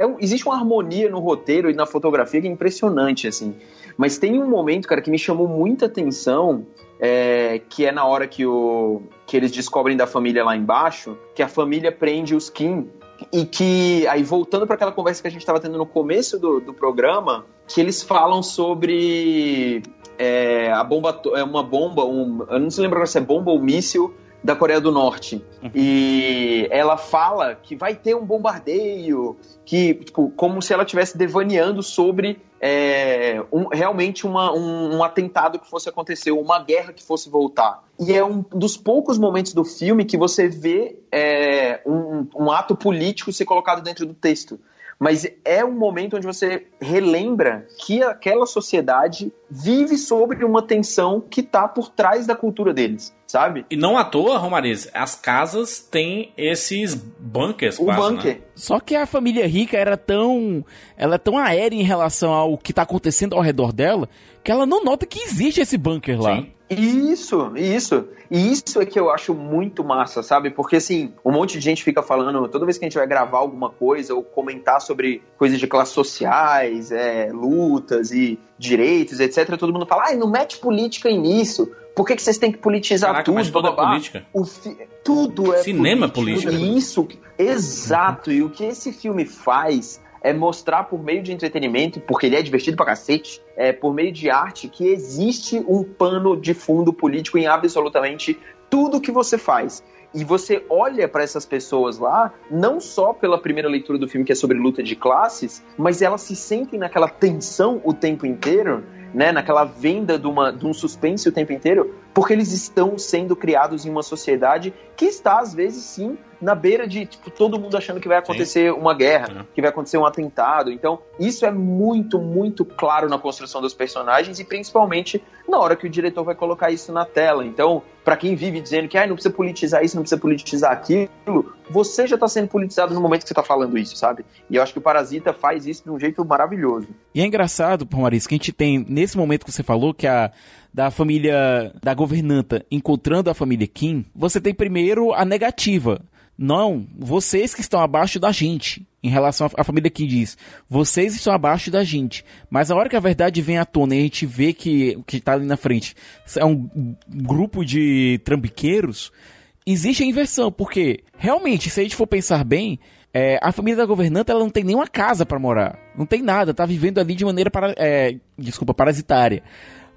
é, existe uma harmonia no roteiro e na fotografia que é impressionante, assim. Mas tem um momento, cara, que me chamou muita atenção, é, que é na hora que, o, que eles descobrem da família lá embaixo, que a família prende os Kim. E que, aí voltando para aquela conversa que a gente estava tendo no começo do, do programa, que eles falam sobre é, a bomba, é uma bomba, um, eu não se lembro se é bomba ou míssil, da Coreia do Norte. Uhum. E ela fala que vai ter um bombardeio, que, tipo, como se ela estivesse devaneando sobre é, um, realmente uma, um, um, atentado que fosse acontecer, uma guerra que fosse voltar. E é um dos poucos momentos do filme que você vê é, um, um ato político ser colocado dentro do texto mas é um momento onde você relembra que aquela sociedade vive sobre uma tensão que está por trás da cultura deles, sabe? E não à toa, Romariz, as casas têm esses bunkers o quase, bunker. Né? Só que a família rica era tão, ela é tão aérea em relação ao que está acontecendo ao redor dela, que ela não nota que existe esse bunker lá. Sim. Isso, isso. E isso é que eu acho muito massa, sabe? Porque assim, um monte de gente fica falando, toda vez que a gente vai gravar alguma coisa ou comentar sobre coisas de classes sociais, é, lutas e direitos, etc., todo mundo fala, ai, não mete política nisso. Por que, que vocês têm que politizar Caraca, tudo? Mas toda política. Fi... Tudo é Cinema político. político. Isso, exato. E o que esse filme faz é mostrar por meio de entretenimento, porque ele é divertido pra cacete, é, por meio de arte, que existe um pano de fundo político em absolutamente tudo que você faz. E você olha para essas pessoas lá, não só pela primeira leitura do filme, que é sobre luta de classes, mas elas se sentem naquela tensão o tempo inteiro, né, naquela venda de, uma, de um suspense o tempo inteiro, porque eles estão sendo criados em uma sociedade que está, às vezes, sim, na beira de tipo, todo mundo achando que vai acontecer Sim. uma guerra, que vai acontecer um atentado. Então, isso é muito, muito claro na construção dos personagens e principalmente na hora que o diretor vai colocar isso na tela. Então, para quem vive dizendo que ah, não precisa politizar isso, não precisa politizar aquilo, você já está sendo politizado no momento que você está falando isso, sabe? E eu acho que o Parasita faz isso de um jeito maravilhoso. E é engraçado, Maurício, que a gente tem, nesse momento que você falou, que a da família da governanta encontrando a família Kim, você tem primeiro a negativa. Não, vocês que estão abaixo da gente. Em relação à família que diz, vocês estão abaixo da gente. Mas a hora que a verdade vem à tona e a gente vê que o que está ali na frente é um grupo de trambiqueiros, existe a inversão. Porque, realmente, se a gente for pensar bem, é, a família da governanta ela não tem nenhuma casa para morar. Não tem nada, tá vivendo ali de maneira para, é, desculpa, parasitária.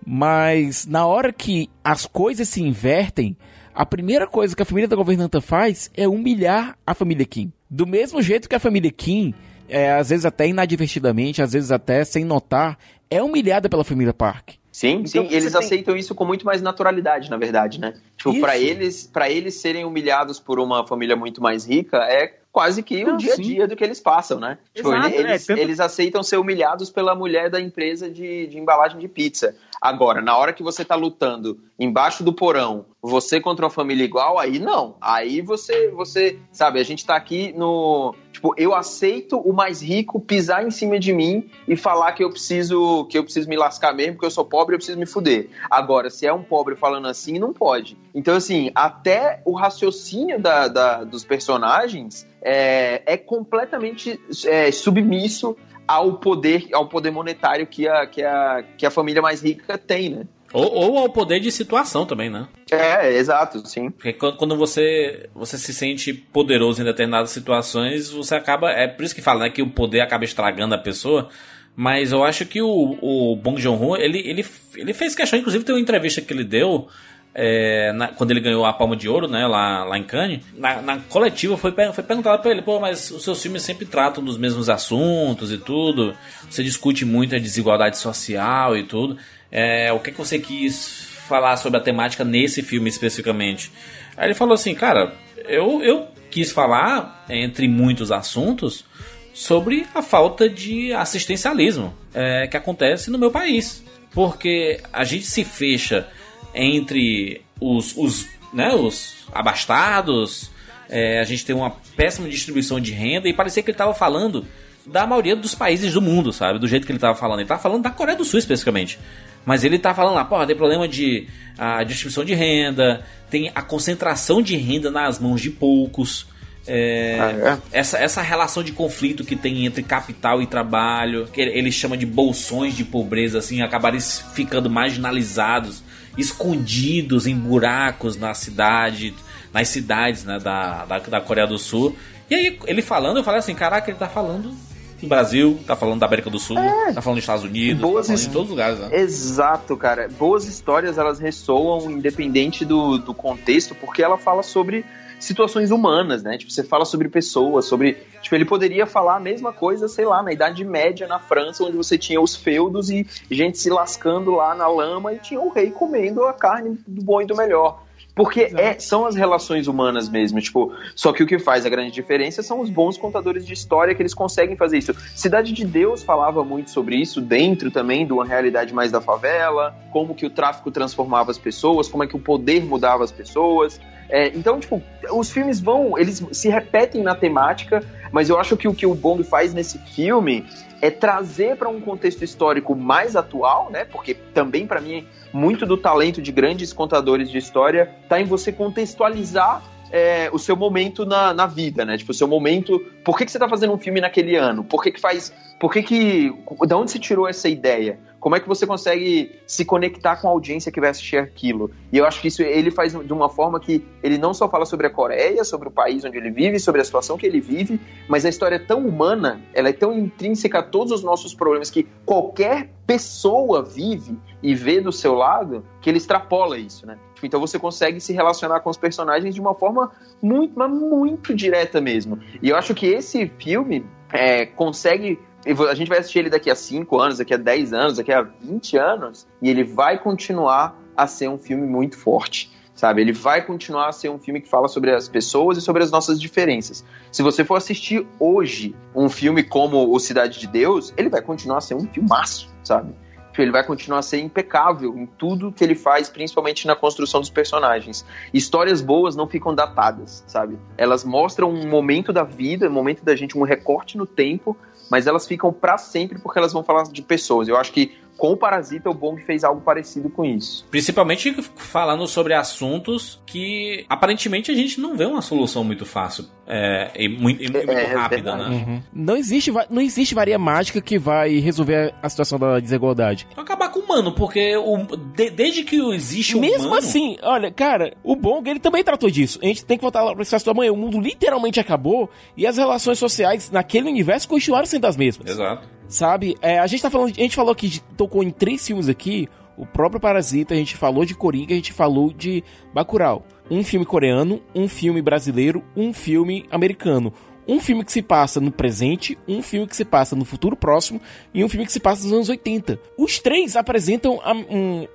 Mas na hora que as coisas se invertem, a primeira coisa que a família da governanta faz é humilhar a família Kim. Do mesmo jeito que a família Kim, é, às vezes até inadvertidamente, às vezes até sem notar, é humilhada pela família Park. Sim, então, sim, eles tem... aceitam isso com muito mais naturalidade, na verdade, né? Tipo, para eles, para eles serem humilhados por uma família muito mais rica é quase que o dia a dia do que eles passam, né? Tipo, Exato, eles, é, tanto... eles aceitam ser humilhados pela mulher da empresa de, de embalagem de pizza. Agora, na hora que você tá lutando embaixo do porão, você contra uma família igual, aí não. Aí você, você, sabe, a gente tá aqui no, tipo, eu aceito o mais rico pisar em cima de mim e falar que eu preciso, que eu preciso me lascar mesmo, porque eu sou pobre, eu preciso me fuder. Agora, se é um pobre falando assim, não pode. Então, assim, até o raciocínio da, da dos personagens é, é completamente é, submisso ao poder, ao poder monetário que a, que, a, que a família mais rica tem, né? Ou, ou ao poder de situação também, né? É, exato, sim. Porque quando você, você se sente poderoso em determinadas situações, você acaba. É por isso que fala, né? Que o poder acaba estragando a pessoa. Mas eu acho que o, o Bong Joon-ho, ele, ele, ele fez questão, inclusive tem uma entrevista que ele deu é, na, quando ele ganhou a Palma de Ouro, né, lá, lá em Cannes, na, na coletiva foi, foi perguntado para ele, pô, mas os seus filmes sempre tratam dos mesmos assuntos e tudo, você discute muito a desigualdade social e tudo, é, o que, que você quis falar sobre a temática nesse filme especificamente? Aí ele falou assim, cara, eu, eu quis falar, entre muitos assuntos, sobre a falta de assistencialismo é, que acontece no meu país. Porque a gente se fecha entre os, os, né, os abastados, é, a gente tem uma péssima distribuição de renda e parecia que ele estava falando da maioria dos países do mundo, sabe? Do jeito que ele estava falando. Ele estava falando da Coreia do Sul especificamente. Mas ele tá falando lá, porra, tem problema de a distribuição de renda, tem a concentração de renda nas mãos de poucos. É, ah, é? Essa, essa relação de conflito que tem entre capital e trabalho, que ele chama de bolsões de pobreza, assim, acabarem ficando marginalizados escondidos em buracos na cidade, nas cidades né, da, da, da, Coreia do Sul. E aí, ele falando, eu falei assim: caraca, ele tá falando do Brasil, tá falando da América do Sul, é. tá falando dos Estados Unidos, Boas tá falando todos os lugares. Né? Exato, cara. Boas histórias, elas ressoam independente do, do contexto, porque ela fala sobre situações humanas, né? Tipo, você fala sobre pessoas, sobre. Tipo, ele poderia falar a mesma coisa, sei lá, na Idade Média na França, onde você tinha os feudos e gente se lascando lá na lama e tinha o rei comendo a carne do bom e do melhor. Porque é, são as relações humanas mesmo, tipo, só que o que faz a grande diferença são os bons contadores de história que eles conseguem fazer isso. Cidade de Deus falava muito sobre isso, dentro também de uma realidade mais da favela, como que o tráfico transformava as pessoas, como é que o poder mudava as pessoas. É, então, tipo, os filmes vão, eles se repetem na temática, mas eu acho que o que o Bond faz nesse filme é trazer para um contexto histórico mais atual, né? Porque também para mim muito do talento de grandes contadores de história está em você contextualizar é, o seu momento na, na vida, né? Tipo, o seu momento. Por que, que você está fazendo um filme naquele ano? Por que, que faz. Por que que. Da onde se tirou essa ideia? Como é que você consegue se conectar com a audiência que vai assistir aquilo? E eu acho que isso ele faz de uma forma que ele não só fala sobre a Coreia, sobre o país onde ele vive, sobre a situação que ele vive, mas a história é tão humana, ela é tão intrínseca a todos os nossos problemas que qualquer pessoa vive e vê do seu lado, que ele extrapola isso, né? Tipo, então você consegue se relacionar com os personagens de uma forma muito, mas muito direta mesmo. E eu acho que esse filme é, consegue a gente vai assistir ele daqui a 5 anos, daqui a 10 anos, daqui a 20 anos, e ele vai continuar a ser um filme muito forte sabe? Ele vai continuar a ser um filme que fala sobre as pessoas e sobre as nossas diferenças. Se você for assistir hoje um filme como O Cidade de Deus, ele vai continuar a ser um filmaço, sabe? Ele vai continuar a ser impecável em tudo que ele faz, principalmente na construção dos personagens. Histórias boas não ficam datadas, sabe? Elas mostram um momento da vida, um momento da gente, um recorte no tempo, mas elas ficam para sempre porque elas vão falar de pessoas. Eu acho que com o Parasita, o Bong fez algo parecido com isso. Principalmente falando sobre assuntos que aparentemente a gente não vê uma solução muito fácil é, e muito, e muito é, é rápida, é né? Uhum. Não existe, não existe varia mágica que vai resolver a situação da desigualdade. Acabar com o humano, porque o, de, desde que existe o Mesmo humano... assim, olha, cara, o Bong ele também tratou disso. A gente tem que voltar lá pra situação da manhã. O mundo literalmente acabou e as relações sociais naquele universo continuaram sendo as mesmas. Exato. Sabe? É, a gente tá falando. A gente falou que tocou em três filmes aqui. O próprio Parasita, a gente falou de Coringa, a gente falou de Bacurau. Um filme coreano, um filme brasileiro, um filme americano. Um filme que se passa no presente, um filme que se passa no futuro próximo e um filme que se passa nos anos 80. Os três apresentam um,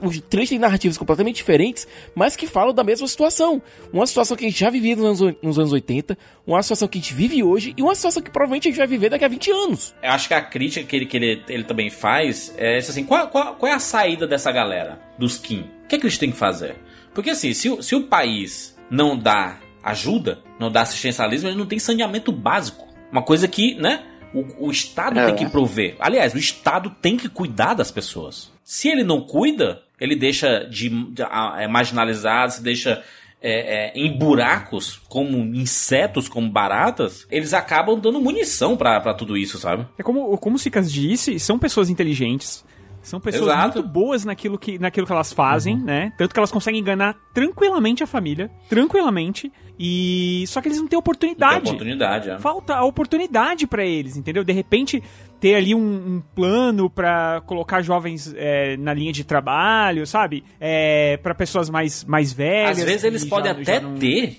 os três têm narrativas completamente diferentes, mas que falam da mesma situação. Uma situação que a gente já vivia nos anos, nos anos 80, uma situação que a gente vive hoje e uma situação que provavelmente a gente vai viver daqui a 20 anos. Eu acho que a crítica que ele, que ele, ele também faz é assim: qual, qual, qual é a saída dessa galera, dos Kim? O que, é que eles têm que fazer? Porque assim, se, se o país não dá ajuda, não dá assistencialismo, ele não tem saneamento básico. Uma coisa que, né? O, o Estado é. tem que prover. Aliás, o Estado tem que cuidar das pessoas. Se ele não cuida, ele deixa de, de é, marginalizado, se deixa é, é, em buracos, como insetos, como baratas, eles acabam dando munição para tudo isso, sabe? É como, como o Sicas disse, são pessoas inteligentes. São pessoas Exato. muito boas naquilo que, naquilo que elas fazem, uhum. né? Tanto que elas conseguem enganar tranquilamente a família, tranquilamente. E só que eles não têm oportunidade. Não tem oportunidade, é. Falta a oportunidade para eles, entendeu? De repente ter ali um, um plano para colocar jovens é, na linha de trabalho, sabe? É, para pessoas mais, mais velhas. Às vezes eles podem até não... ter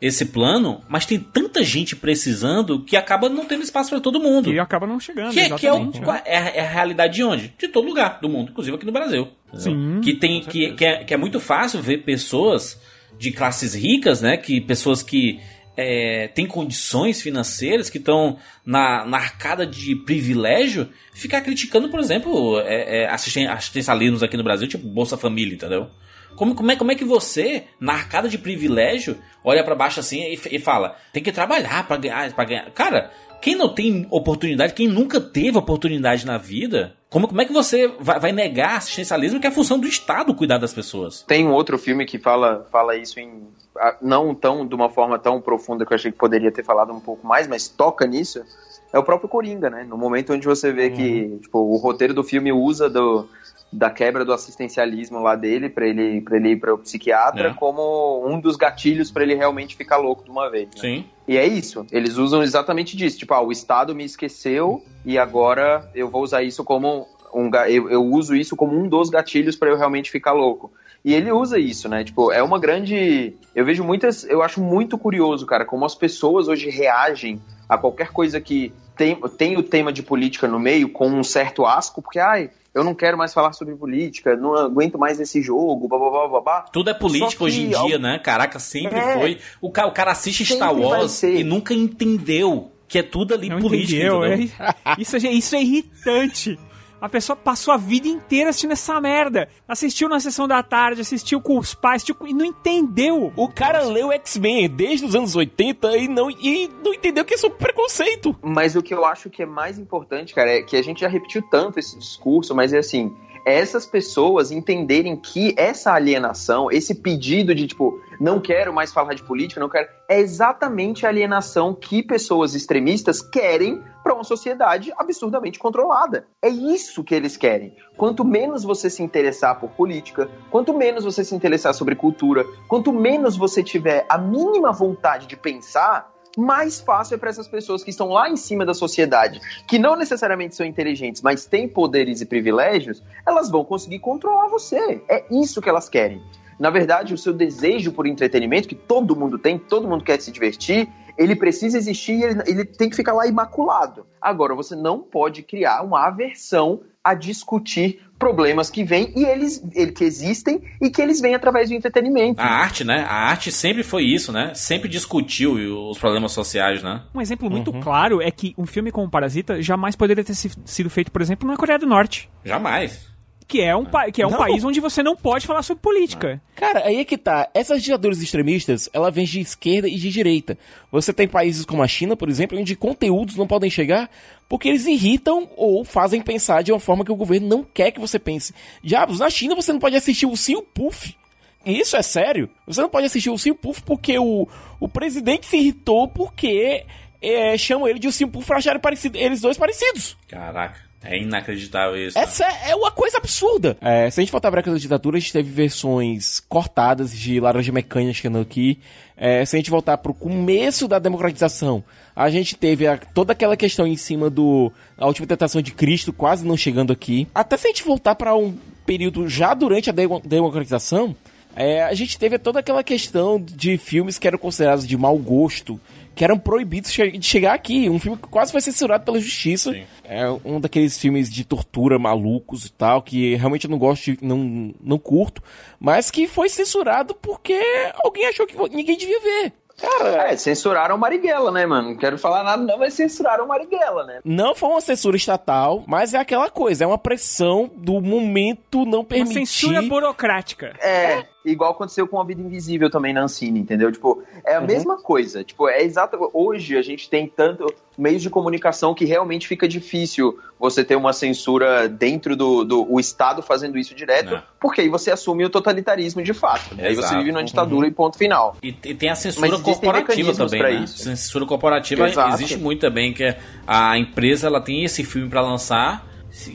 esse plano, mas tem tanta gente precisando que acaba não tendo espaço para todo mundo. E acaba não chegando. Que, que é, o, né? é, é, a realidade de onde? De todo lugar do mundo, inclusive aqui no Brasil. Sim. Que tem que, que é, que, é, muito fácil ver pessoas de classes ricas, né? Que pessoas que é, têm condições financeiras, que estão na, na arcada de privilégio, ficar criticando, por exemplo, é, é, assistencialismos aqui no Brasil, tipo Bolsa Família, entendeu? Como, como, é, como é que você, na arcada de privilégio, olha para baixo assim e, e, fala, tem que trabalhar para ganhar, pra ganhar. Cara, quem não tem oportunidade, quem nunca teve oportunidade na vida, como, como é que você vai, vai, negar assistencialismo que é a função do Estado cuidar das pessoas? Tem um outro filme que fala, fala isso em não tão de uma forma tão profunda que eu achei que poderia ter falado um pouco mais, mas toca nisso. É o próprio Coringa, né? No momento onde você vê uhum. que tipo, o roteiro do filme usa do, da quebra do assistencialismo lá dele para ele para ele ir para o psiquiatra é. como um dos gatilhos para ele realmente ficar louco de uma vez. Né? Sim. E é isso. Eles usam exatamente disso. Tipo, ah, o Estado me esqueceu e agora eu vou usar isso como um eu, eu uso isso como um dos gatilhos para eu realmente ficar louco. E ele usa isso, né? Tipo, é uma grande. Eu vejo muitas. Eu acho muito curioso, cara, como as pessoas hoje reagem a qualquer coisa que tem, tem o tema de política no meio com um certo asco, porque, ai, eu não quero mais falar sobre política, não aguento mais esse jogo, blá, blá, blá, Tudo é político hoje em dia, né? Caraca, sempre é, foi. O cara, o cara assiste Star Wars e nunca entendeu que é tudo ali não político. Entendeu, é, isso, é, isso é irritante. A pessoa passou a vida inteira assistindo essa merda. Assistiu na sessão da tarde, assistiu com os pais, assistiu, e não entendeu. O cara leu X-Men desde os anos 80 e não, e não entendeu que é sobre preconceito. Mas o que eu acho que é mais importante, cara, é que a gente já repetiu tanto esse discurso, mas é assim, essas pessoas entenderem que essa alienação, esse pedido de tipo, não quero mais falar de política, não quero, é exatamente a alienação que pessoas extremistas querem para uma sociedade absurdamente controlada. É isso que eles querem. Quanto menos você se interessar por política, quanto menos você se interessar sobre cultura, quanto menos você tiver a mínima vontade de pensar, mais fácil é para essas pessoas que estão lá em cima da sociedade, que não necessariamente são inteligentes, mas têm poderes e privilégios, elas vão conseguir controlar você. É isso que elas querem. Na verdade, o seu desejo por entretenimento, que todo mundo tem, todo mundo quer se divertir, ele precisa existir e ele, ele tem que ficar lá imaculado. Agora, você não pode criar uma aversão a discutir problemas que vêm e eles ele, que existem e que eles vêm através do entretenimento. A arte, né? A arte sempre foi isso, né? Sempre discutiu os problemas sociais, né? Um exemplo muito uhum. claro é que um filme como Parasita jamais poderia ter sido feito, por exemplo, na Coreia do Norte. Jamais que é um, que é um país onde você não pode falar sobre política. Cara, aí é que tá. Essas ditaduras extremistas, ela vem de esquerda e de direita. Você tem países como a China, por exemplo, onde conteúdos não podem chegar porque eles irritam ou fazem pensar de uma forma que o governo não quer que você pense. Diabos, na China você não pode assistir o Sim Puff. Isso é sério? Você não pode assistir o Sim Puff porque o, o presidente se irritou porque é, chamam ele de o Sim Puff pra acharem parecido, eles dois parecidos. Caraca. É inacreditável isso. Essa é, é uma coisa absurda. É, se a gente voltar para a ditadura, a gente teve versões cortadas de Laranja Mecânica aqui. É, se a gente voltar para o começo da democratização, a gente teve a, toda aquela questão em cima do a última tentação de Cristo quase não chegando aqui. Até se a gente voltar para um período já durante a de democratização, é, a gente teve toda aquela questão de filmes que eram considerados de mau gosto que eram proibidos de chegar aqui. Um filme que quase foi censurado pela justiça. Sim. É um daqueles filmes de tortura malucos e tal, que realmente eu não gosto, de, não, não curto, mas que foi censurado porque alguém achou que ninguém devia ver. Cara, é, censuraram Marighella, né, mano? Não quero falar nada, não, mas censuraram Marighella, né? Não foi uma censura estatal, mas é aquela coisa, é uma pressão do momento não permitir. Uma censura burocrática. É, igual aconteceu com a Vida Invisível também na Ancine, entendeu? Tipo, é a uhum. mesma coisa. Tipo, é exato. Hoje a gente tem tanto meios de comunicação que realmente fica difícil você ter uma censura dentro do, do o Estado fazendo isso direto, é. porque aí você assume o totalitarismo de fato. Né? Aí você vive numa ditadura uhum. e ponto final. E, e tem a censura corporativa também, né? Isso. Censura corporativa Exato. existe muito também, que a empresa ela tem esse filme para lançar,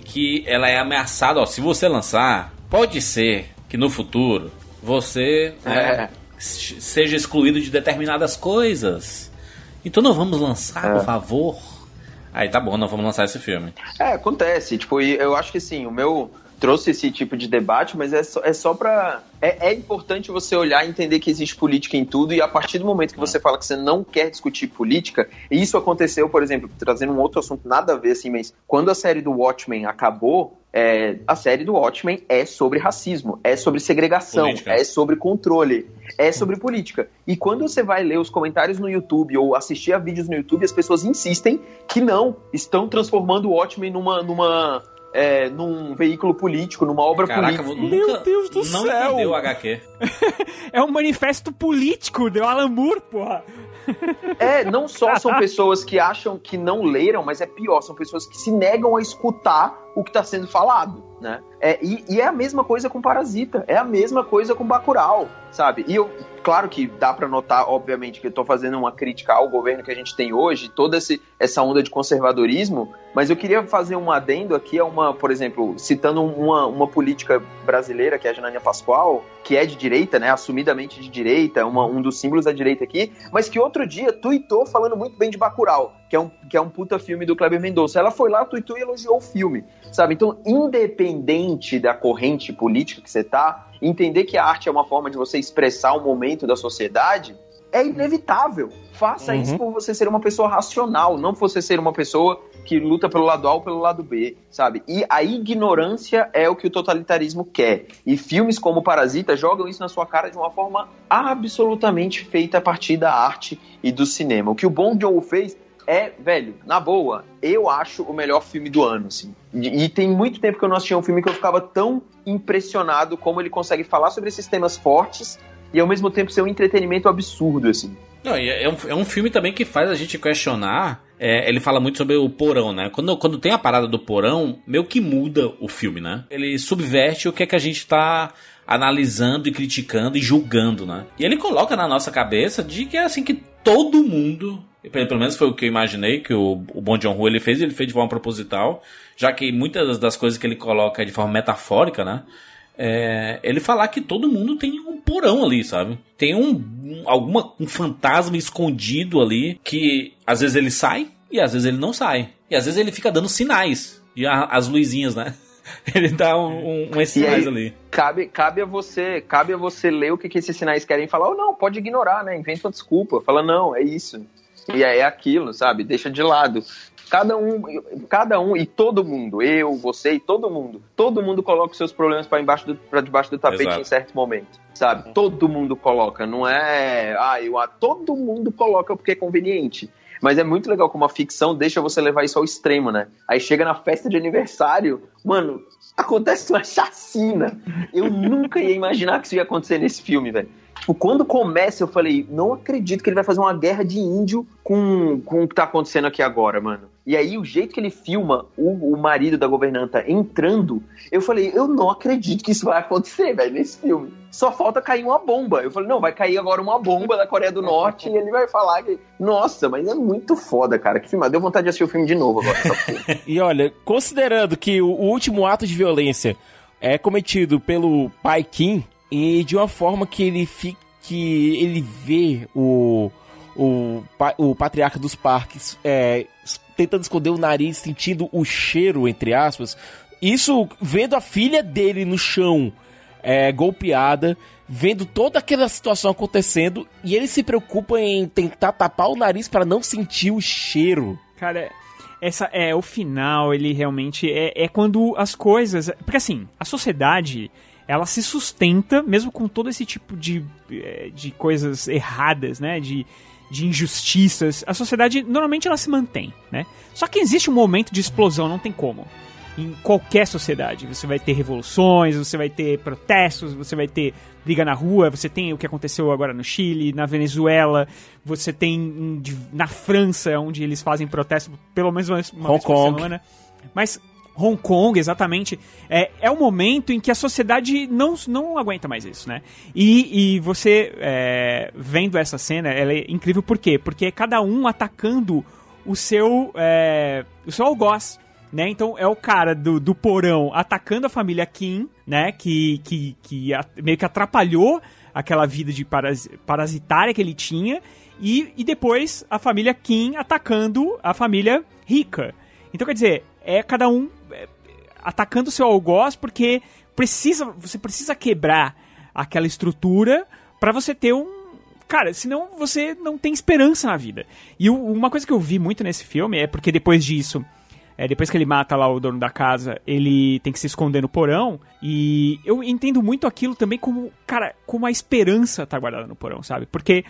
que ela é ameaçada, ó, se você lançar, pode ser que no futuro você é. seja excluído de determinadas coisas. Então não vamos lançar, é. por favor. Aí tá bom, não vamos lançar esse filme. É, acontece. Tipo, eu acho que sim, o meu trouxe esse tipo de debate, mas é só, é só pra. É, é, importante você olhar e entender que existe política em tudo, e a partir do momento que você fala que você não quer discutir política, e isso aconteceu, por exemplo, trazendo um outro assunto nada a ver, assim, mas quando a série do Watchmen acabou, é, a série do Watchmen é sobre racismo, é sobre segregação, política. é sobre controle, é sobre política. E quando você vai ler os comentários no YouTube ou assistir a vídeos no YouTube, as pessoas insistem que não, estão transformando o Watchmen numa. numa é, num veículo político, numa obra Caraca, política. Nunca, Meu Deus do não céu! Não entendeu o HQ. é um manifesto político do Alan Moore, porra! É, não só são pessoas que acham que não leram, mas é pior, são pessoas que se negam a escutar o que está sendo falado, né? É, e, e, é a mesma coisa com Parasita, é a mesma coisa com Bacurau, sabe? E eu, claro que dá para notar, obviamente, que eu tô fazendo uma crítica ao governo que a gente tem hoje, toda esse, essa onda de conservadorismo, mas eu queria fazer um adendo aqui a uma, por exemplo, citando uma, uma política brasileira, que é a Janânia Pascoal, que é de direita, né, assumidamente de direita, uma, um dos símbolos da direita aqui, mas que outro dia tuitou falando muito bem de Bacurau, que é um, que é um puta filme do Kleber Mendonça. Ela foi lá, tuitou e elogiou o filme, sabe? Então, independente da corrente política que você tá, entender que a arte é uma forma de você expressar um momento da sociedade é inevitável. Faça uhum. isso por você ser uma pessoa racional, não por você ser uma pessoa que luta pelo lado A ou pelo lado B, sabe? E a ignorância é o que o totalitarismo quer. E filmes como Parasita jogam isso na sua cara de uma forma absolutamente feita a partir da arte e do cinema. O que o Bong Joon fez é, velho, na boa, eu acho o melhor filme do ano, assim. E, tem muito tempo que eu não assistia um filme que eu ficava tão impressionado como ele consegue falar sobre esses temas fortes e ao mesmo tempo ser um entretenimento absurdo, assim. Não, é, um, é um filme também que faz a gente questionar. É, ele fala muito sobre o porão, né? Quando, quando tem a parada do porão, meio que muda o filme, né? Ele subverte o que é que a gente tá analisando e criticando e julgando, né? E ele coloca na nossa cabeça de que é assim que todo mundo, pelo menos foi o que eu imaginei que o, o Bon Joon-ho ele fez, ele fez de forma proposital, já que muitas das coisas que ele coloca é de forma metafórica, né? é, ele falar que todo mundo tem um porão ali, sabe? Tem um, um, alguma, um fantasma escondido ali que às vezes ele sai e às vezes ele não sai. E às vezes ele fica dando sinais. E a, as luzinhas, né? Ele dá um, um, sinais aí, ali. Cabe, cabe, a você, cabe a você ler o que, que esses sinais querem falar, ou não, pode ignorar, né? Inventa uma desculpa. Fala, não, é isso. E é aquilo, sabe? Deixa de lado. Cada um, cada um e todo mundo, eu, você e todo mundo, todo mundo coloca os seus problemas para embaixo pra debaixo do tapete Exato. em certo momento, sabe? Todo mundo coloca, não é, ah, eu, ah, todo mundo coloca porque é conveniente. Mas é muito legal como a ficção deixa você levar isso ao extremo, né? Aí chega na festa de aniversário, mano, acontece uma chacina. Eu nunca ia imaginar que isso ia acontecer nesse filme, velho. Tipo, quando começa, eu falei, não acredito que ele vai fazer uma guerra de índio com, com o que tá acontecendo aqui agora, mano. E aí, o jeito que ele filma o, o marido da governanta entrando, eu falei, eu não acredito que isso vai acontecer, velho, nesse filme. Só falta cair uma bomba. Eu falei, não, vai cair agora uma bomba da Coreia do Norte e ele vai falar que. Nossa, mas é muito foda, cara. Que filme. Deu vontade de assistir o filme de novo agora. e olha, considerando que o último ato de violência é cometido pelo pai Kim, e de uma forma que ele fique, que ele vê o o, o patriarca dos parques é, tentando esconder o nariz, sentindo o cheiro, entre aspas. Isso vendo a filha dele no chão, é, golpeada, vendo toda aquela situação acontecendo, e ele se preocupa em tentar tapar o nariz para não sentir o cheiro. Cara, essa é o final, ele realmente é, é quando as coisas. Porque assim, a sociedade ela se sustenta, mesmo com todo esse tipo de, eh, de coisas erradas, né? De, de injustiças. A sociedade, normalmente, ela se mantém, né? Só que existe um momento de explosão, não tem como. Em qualquer sociedade. Você vai ter revoluções, você vai ter protestos, você vai ter briga na rua, você tem o que aconteceu agora no Chile, na Venezuela, você tem na França, onde eles fazem protestos pelo menos uma, uma vez por semana. Mas Hong Kong, exatamente, é, é o momento em que a sociedade não, não aguenta mais isso, né? E, e você, é, vendo essa cena, ela é incrível por quê? Porque é cada um atacando o seu, é, o seu algoz, né? Então é o cara do, do porão atacando a família Kim, né? Que, que, que a, meio que atrapalhou aquela vida de paras, parasitária que ele tinha. E, e depois a família Kim atacando a família rica. Então quer dizer, é cada um atacando seu algoz porque precisa, você precisa quebrar aquela estrutura para você ter um cara, senão você não tem esperança na vida. E uma coisa que eu vi muito nesse filme é porque depois disso, é, depois que ele mata lá o dono da casa, ele tem que se esconder no porão. E eu entendo muito aquilo também como, cara, como a esperança tá guardada no porão, sabe? Porque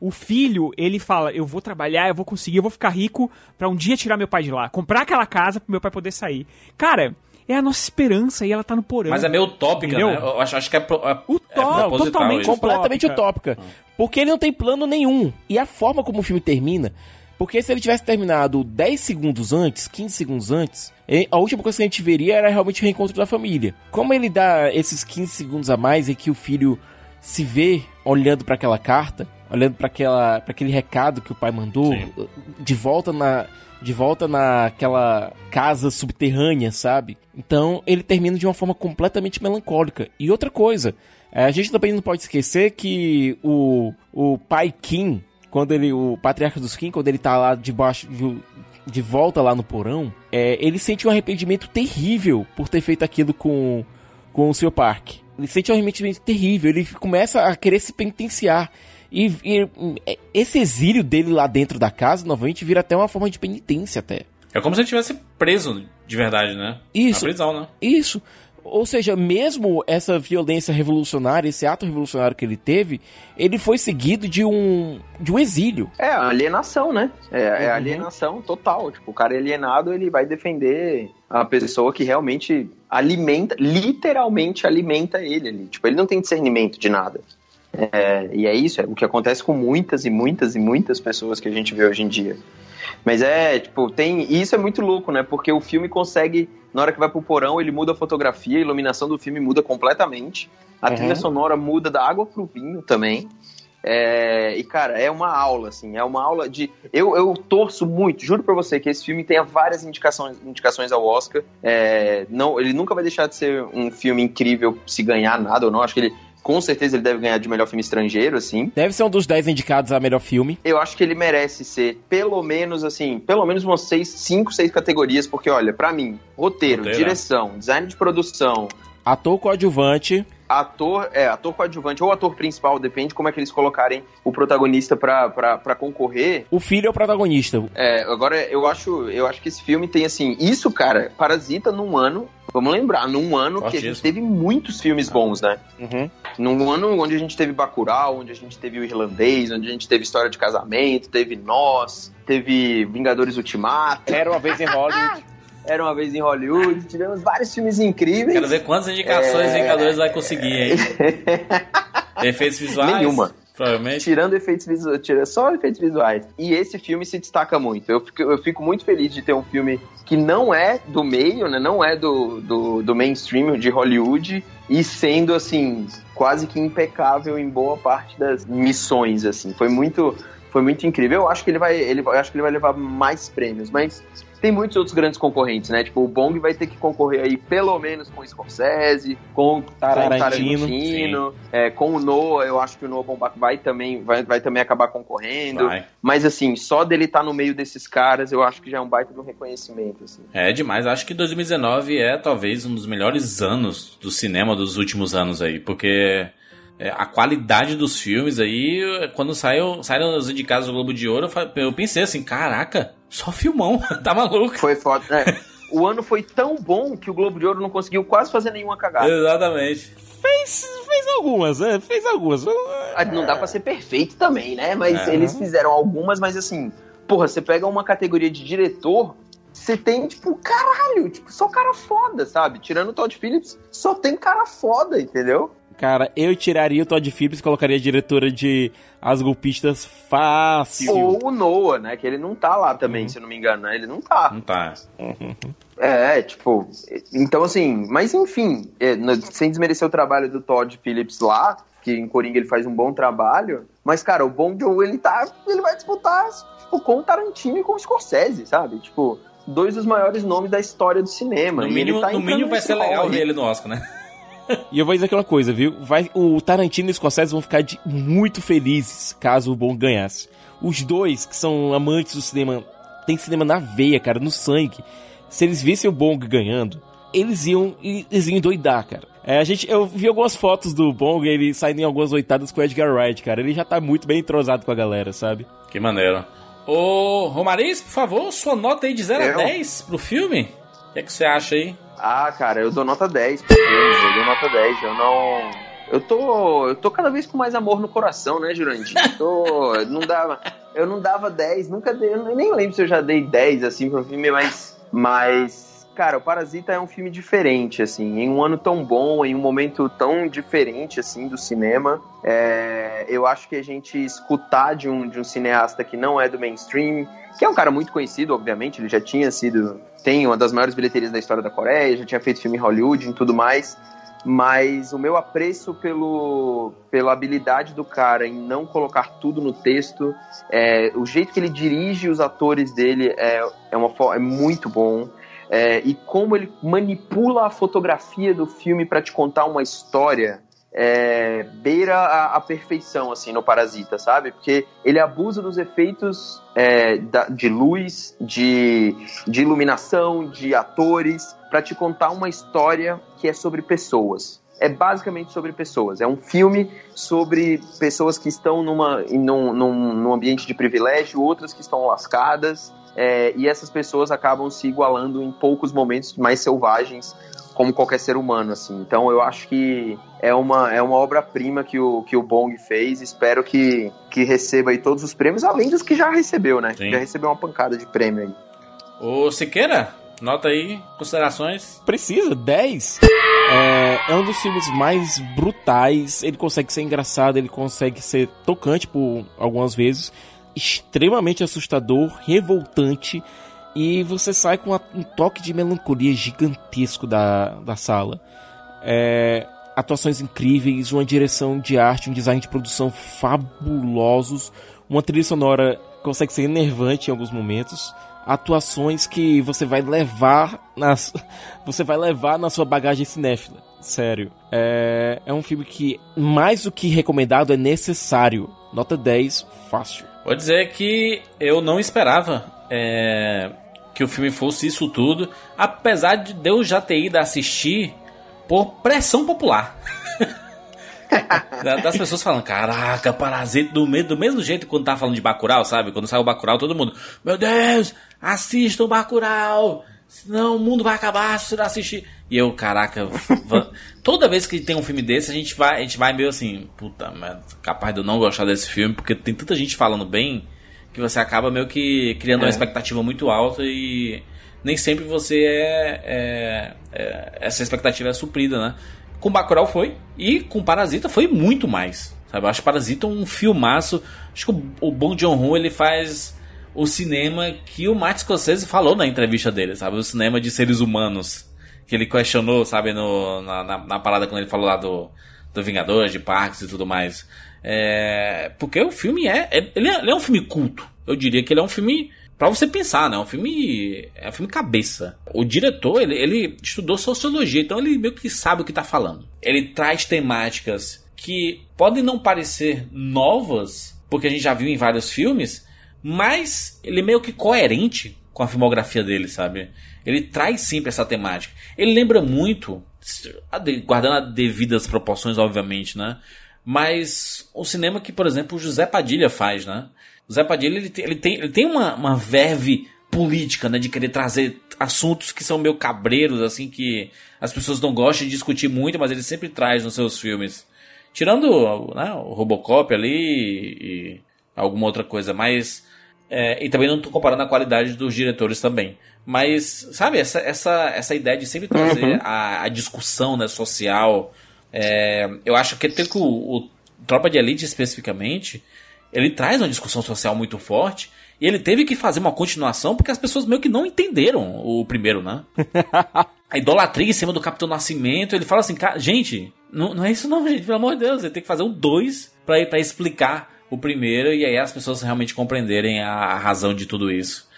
o filho, ele fala: Eu vou trabalhar, eu vou conseguir, eu vou ficar rico para um dia tirar meu pai de lá, comprar aquela casa pro meu pai poder sair. Cara, é a nossa esperança e ela tá no porão. Mas é meio utópica, entendeu? né? Eu acho, acho que é, é, Utó é totalmente isso. completamente utópica. Porque ele não tem plano nenhum. E a forma como o filme termina. Porque se ele tivesse terminado 10 segundos antes, 15 segundos antes, a última coisa que a gente veria era realmente o reencontro da família. Como ele dá esses 15 segundos a mais e que o filho se vê olhando para aquela carta, olhando para aquela para aquele recado que o pai mandou, Sim. de volta na de volta naquela casa subterrânea, sabe? Então ele termina de uma forma completamente melancólica. E outra coisa, é, a gente também não pode esquecer que o, o pai Kim, quando ele, o patriarca dos Kim, quando ele tá lá debaixo de, de volta lá no porão, é, ele sente um arrependimento terrível por ter feito aquilo com, com o seu parque. Ele sente um arrependimento terrível, ele começa a querer se penitenciar. E, e, esse exílio dele lá dentro da casa, novamente, vira até uma forma de penitência até. É como se ele tivesse preso de verdade, né? Isso. Na prisão, né? Isso. Ou seja, mesmo essa violência revolucionária, esse ato revolucionário que ele teve, ele foi seguido de um, de um exílio. É, alienação, né? É, é uhum. alienação total. Tipo, o cara é alienado, ele vai defender a pessoa que realmente alimenta, literalmente alimenta ele ali. Tipo, ele não tem discernimento de nada. É, e é isso, é o que acontece com muitas e muitas e muitas pessoas que a gente vê hoje em dia. Mas é, tipo, tem. E isso é muito louco, né? Porque o filme consegue, na hora que vai pro porão, ele muda a fotografia, a iluminação do filme muda completamente. A uhum. trilha sonora muda da água pro vinho também. É, e, cara, é uma aula, assim, é uma aula de. Eu, eu torço muito, juro pra você, que esse filme tenha várias indicações, indicações ao Oscar. É, não, ele nunca vai deixar de ser um filme incrível se ganhar nada ou não. Acho que ele com certeza ele deve ganhar de melhor filme estrangeiro, assim. Deve ser um dos 10 indicados a melhor filme. Eu acho que ele merece ser, pelo menos, assim, pelo menos umas 6, 5, 6 categorias, porque, olha, para mim, roteiro, roteiro, direção, design de produção. Ator coadjuvante. ator, é, ator coadjuvante ou ator principal, depende como é que eles colocarem o protagonista pra, pra, pra concorrer. O filho é o protagonista. É, agora eu acho, eu acho que esse filme tem assim, isso, cara, Parasita num ano Vamos lembrar, num ano que a gente teve muitos filmes bons, né? Uhum. Num ano onde a gente teve Bacurau, onde a gente teve o Irlandês, onde a gente teve História de Casamento, teve Nós, teve Vingadores Ultimato. Era uma vez em Hollywood. Era uma vez em Hollywood. Tivemos vários filmes incríveis. Quero ver quantas indicações é... Vingadores vai conseguir, hein? Efeitos visuais? Nenhuma. Provavelmente. Tirando efeitos visuais, tira só efeitos visuais. E esse filme se destaca muito. Eu fico, eu fico muito feliz de ter um filme que não é do meio, né? Não é do, do, do mainstream de Hollywood e sendo assim quase que impecável em boa parte das missões assim. Foi muito foi muito incrível. Eu acho que ele vai ele acho que ele vai levar mais prêmios, mas tem muitos outros grandes concorrentes, né? Tipo, o Bong vai ter que concorrer aí pelo menos com o Scorsese, com o Tarantino, Tarantino é, com o Noah, eu acho que o Noah Baumbach vai também, vai, vai também acabar concorrendo. Vai. Mas assim, só dele estar tá no meio desses caras, eu acho que já é um baita de um reconhecimento. Assim. É demais, acho que 2019 é talvez um dos melhores anos do cinema dos últimos anos aí, porque é, a qualidade dos filmes aí, quando saiu, saíram os indicados do Globo de Ouro, eu pensei assim, caraca, só filmão, tá maluco. Foi foda, né? o ano foi tão bom que o Globo de Ouro não conseguiu quase fazer nenhuma cagada. Exatamente. Fez, fez algumas, né? Fez algumas. Ah, não dá pra ser perfeito também, né? Mas é. eles fizeram algumas, mas assim, porra, você pega uma categoria de diretor, você tem, tipo, caralho, tipo, só cara foda, sabe? Tirando o Todd Phillips, só tem cara foda, entendeu? Cara, eu tiraria o Todd Phillips e colocaria a diretora de As Golpistas fácil. Ou o Noah, né? Que ele não tá lá também, uhum. se eu não me engano, né? Ele não tá. Não tá. Uhum. É, tipo. Então, assim, mas enfim, é, sem desmerecer o trabalho do Todd Phillips lá, que em Coringa ele faz um bom trabalho, mas, cara, o Bong Joon, ele tá. Ele vai disputar, tipo, com o Tarantino e com o Scorsese, sabe? Tipo, dois dos maiores nomes da história do cinema. No mínimo, tá no mínimo vai ser legal ver ele no Oscar, né? e eu vou dizer aquela coisa, viu? Vai, o Tarantino e o Scorsese vão ficar de, muito felizes caso o Bong ganhasse. Os dois, que são amantes do cinema, tem cinema na veia, cara, no sangue. Se eles vissem o Bong ganhando, eles iam, eles iam doidar, cara. É, a gente, eu vi algumas fotos do Bong, ele saindo em algumas oitadas com o Edgar Wright, cara. Ele já tá muito bem entrosado com a galera, sabe? Que maneiro. Ô, Romariz, por favor, sua nota aí de 0 a 10 pro filme. O que, é que você acha aí? Ah, cara, eu dou nota 10 pra eu dou nota 10. Eu não. Eu tô. Eu tô cada vez com mais amor no coração, né, Jurandir? tô. Não dava. Eu não dava 10, nunca dei. Eu nem lembro se eu já dei 10 assim pro filme, mas. Mas. Cara, o Parasita é um filme diferente, assim, em um ano tão bom, em um momento tão diferente, assim, do cinema. É, eu acho que a gente escutar de um, de um cineasta que não é do mainstream, que é um cara muito conhecido, obviamente, ele já tinha sido, tem uma das maiores bilheterias da história da Coreia, já tinha feito filme em Hollywood e tudo mais, mas o meu apreço pelo, pela habilidade do cara em não colocar tudo no texto, é, o jeito que ele dirige os atores dele é, é, uma, é muito bom. É, e como ele manipula a fotografia do filme para te contar uma história é, beira a, a, perfeição, assim, no Parasita, sabe? Porque ele abusa dos efeitos é, da, de luz, de, de iluminação, de atores, para te contar uma história que é sobre pessoas. É basicamente sobre pessoas. É um filme sobre pessoas que estão numa, num, num, num ambiente de privilégio, outras que estão lascadas, é, e essas pessoas acabam se igualando em poucos momentos mais selvagens como qualquer ser humano, assim. Então eu acho que é uma, é uma obra-prima que o, que o Bong fez. Espero que, que receba aí todos os prêmios, além dos que já recebeu, né? Sim. Já recebeu uma pancada de prêmio aí. Ô Siqueira, nota aí, considerações. Precisa, 10. É, é um dos filmes mais brutais. Ele consegue ser engraçado, ele consegue ser tocante por algumas vezes. Extremamente assustador, revoltante e você sai com um toque de melancolia gigantesco da, da sala. É, atuações incríveis, uma direção de arte, um design de produção fabulosos, uma trilha sonora que consegue ser enervante em alguns momentos, atuações que você vai levar nas, você vai levar na sua bagagem cinéfila. Sério. É, é um filme que, mais do que recomendado, é necessário. Nota 10, fácil. Vou dizer que eu não esperava é, que o filme fosse isso tudo, apesar de eu já ter ido assistir por pressão popular. das pessoas falando, caraca, Parasita, do, mesmo, do mesmo jeito quando tá falando de Bacurau, sabe? Quando saiu o Bacurau, todo mundo, meu Deus, assista o Bacurau, senão o mundo vai acabar se não assistir. E eu, caraca, toda vez que tem um filme desse, a gente vai, a gente vai meio assim, puta, mas capaz de eu não gostar desse filme, porque tem tanta gente falando bem, que você acaba meio que criando é. uma expectativa muito alta e nem sempre você é, é, é, essa expectativa é suprida, né? Com Bacurau foi e com Parasita foi muito mais, sabe? Eu acho Parasita um filmaço. Acho que o, o Bong Joon-ho ele faz o cinema que o Martin Scorsese falou na entrevista dele, sabe? O cinema de seres humanos que ele questionou, sabe, no, na, na, na parada quando ele falou lá do, do Vingadores, de Parques e tudo mais. É, porque o filme é, é ele, é ele é um filme culto. Eu diria que ele é um filme para você pensar, né? É um filme é um filme cabeça. O diretor, ele, ele estudou sociologia, então ele meio que sabe o que tá falando. Ele traz temáticas que podem não parecer novas, porque a gente já viu em vários filmes, mas ele é meio que coerente com a filmografia dele, sabe? Ele traz sempre essa temática. Ele lembra muito, guardando as devidas proporções, obviamente, né? Mas o cinema que, por exemplo, o José Padilha faz, né? O Zé Padilha ele tem, ele tem, ele tem uma, uma verve política, né? De querer trazer assuntos que são meio cabreiros, assim, que as pessoas não gostam de discutir muito, mas ele sempre traz nos seus filmes. Tirando né, o Robocop ali e alguma outra coisa, mas. É, e também não estou comparando a qualidade dos diretores também. Mas, sabe, essa, essa, essa ideia de sempre trazer uhum. a, a, discussão né, social. É, eu acho que até que o, o Tropa de Elite especificamente ele traz uma discussão social muito forte. E ele teve que fazer uma continuação porque as pessoas meio que não entenderam o primeiro, né? a idolatria em cima do Capitão Nascimento. Ele fala assim, gente, não, não é isso não, gente, pelo amor de Deus. Ele tem que fazer um dois pra, pra explicar o primeiro e aí as pessoas realmente compreenderem a, a razão de tudo isso.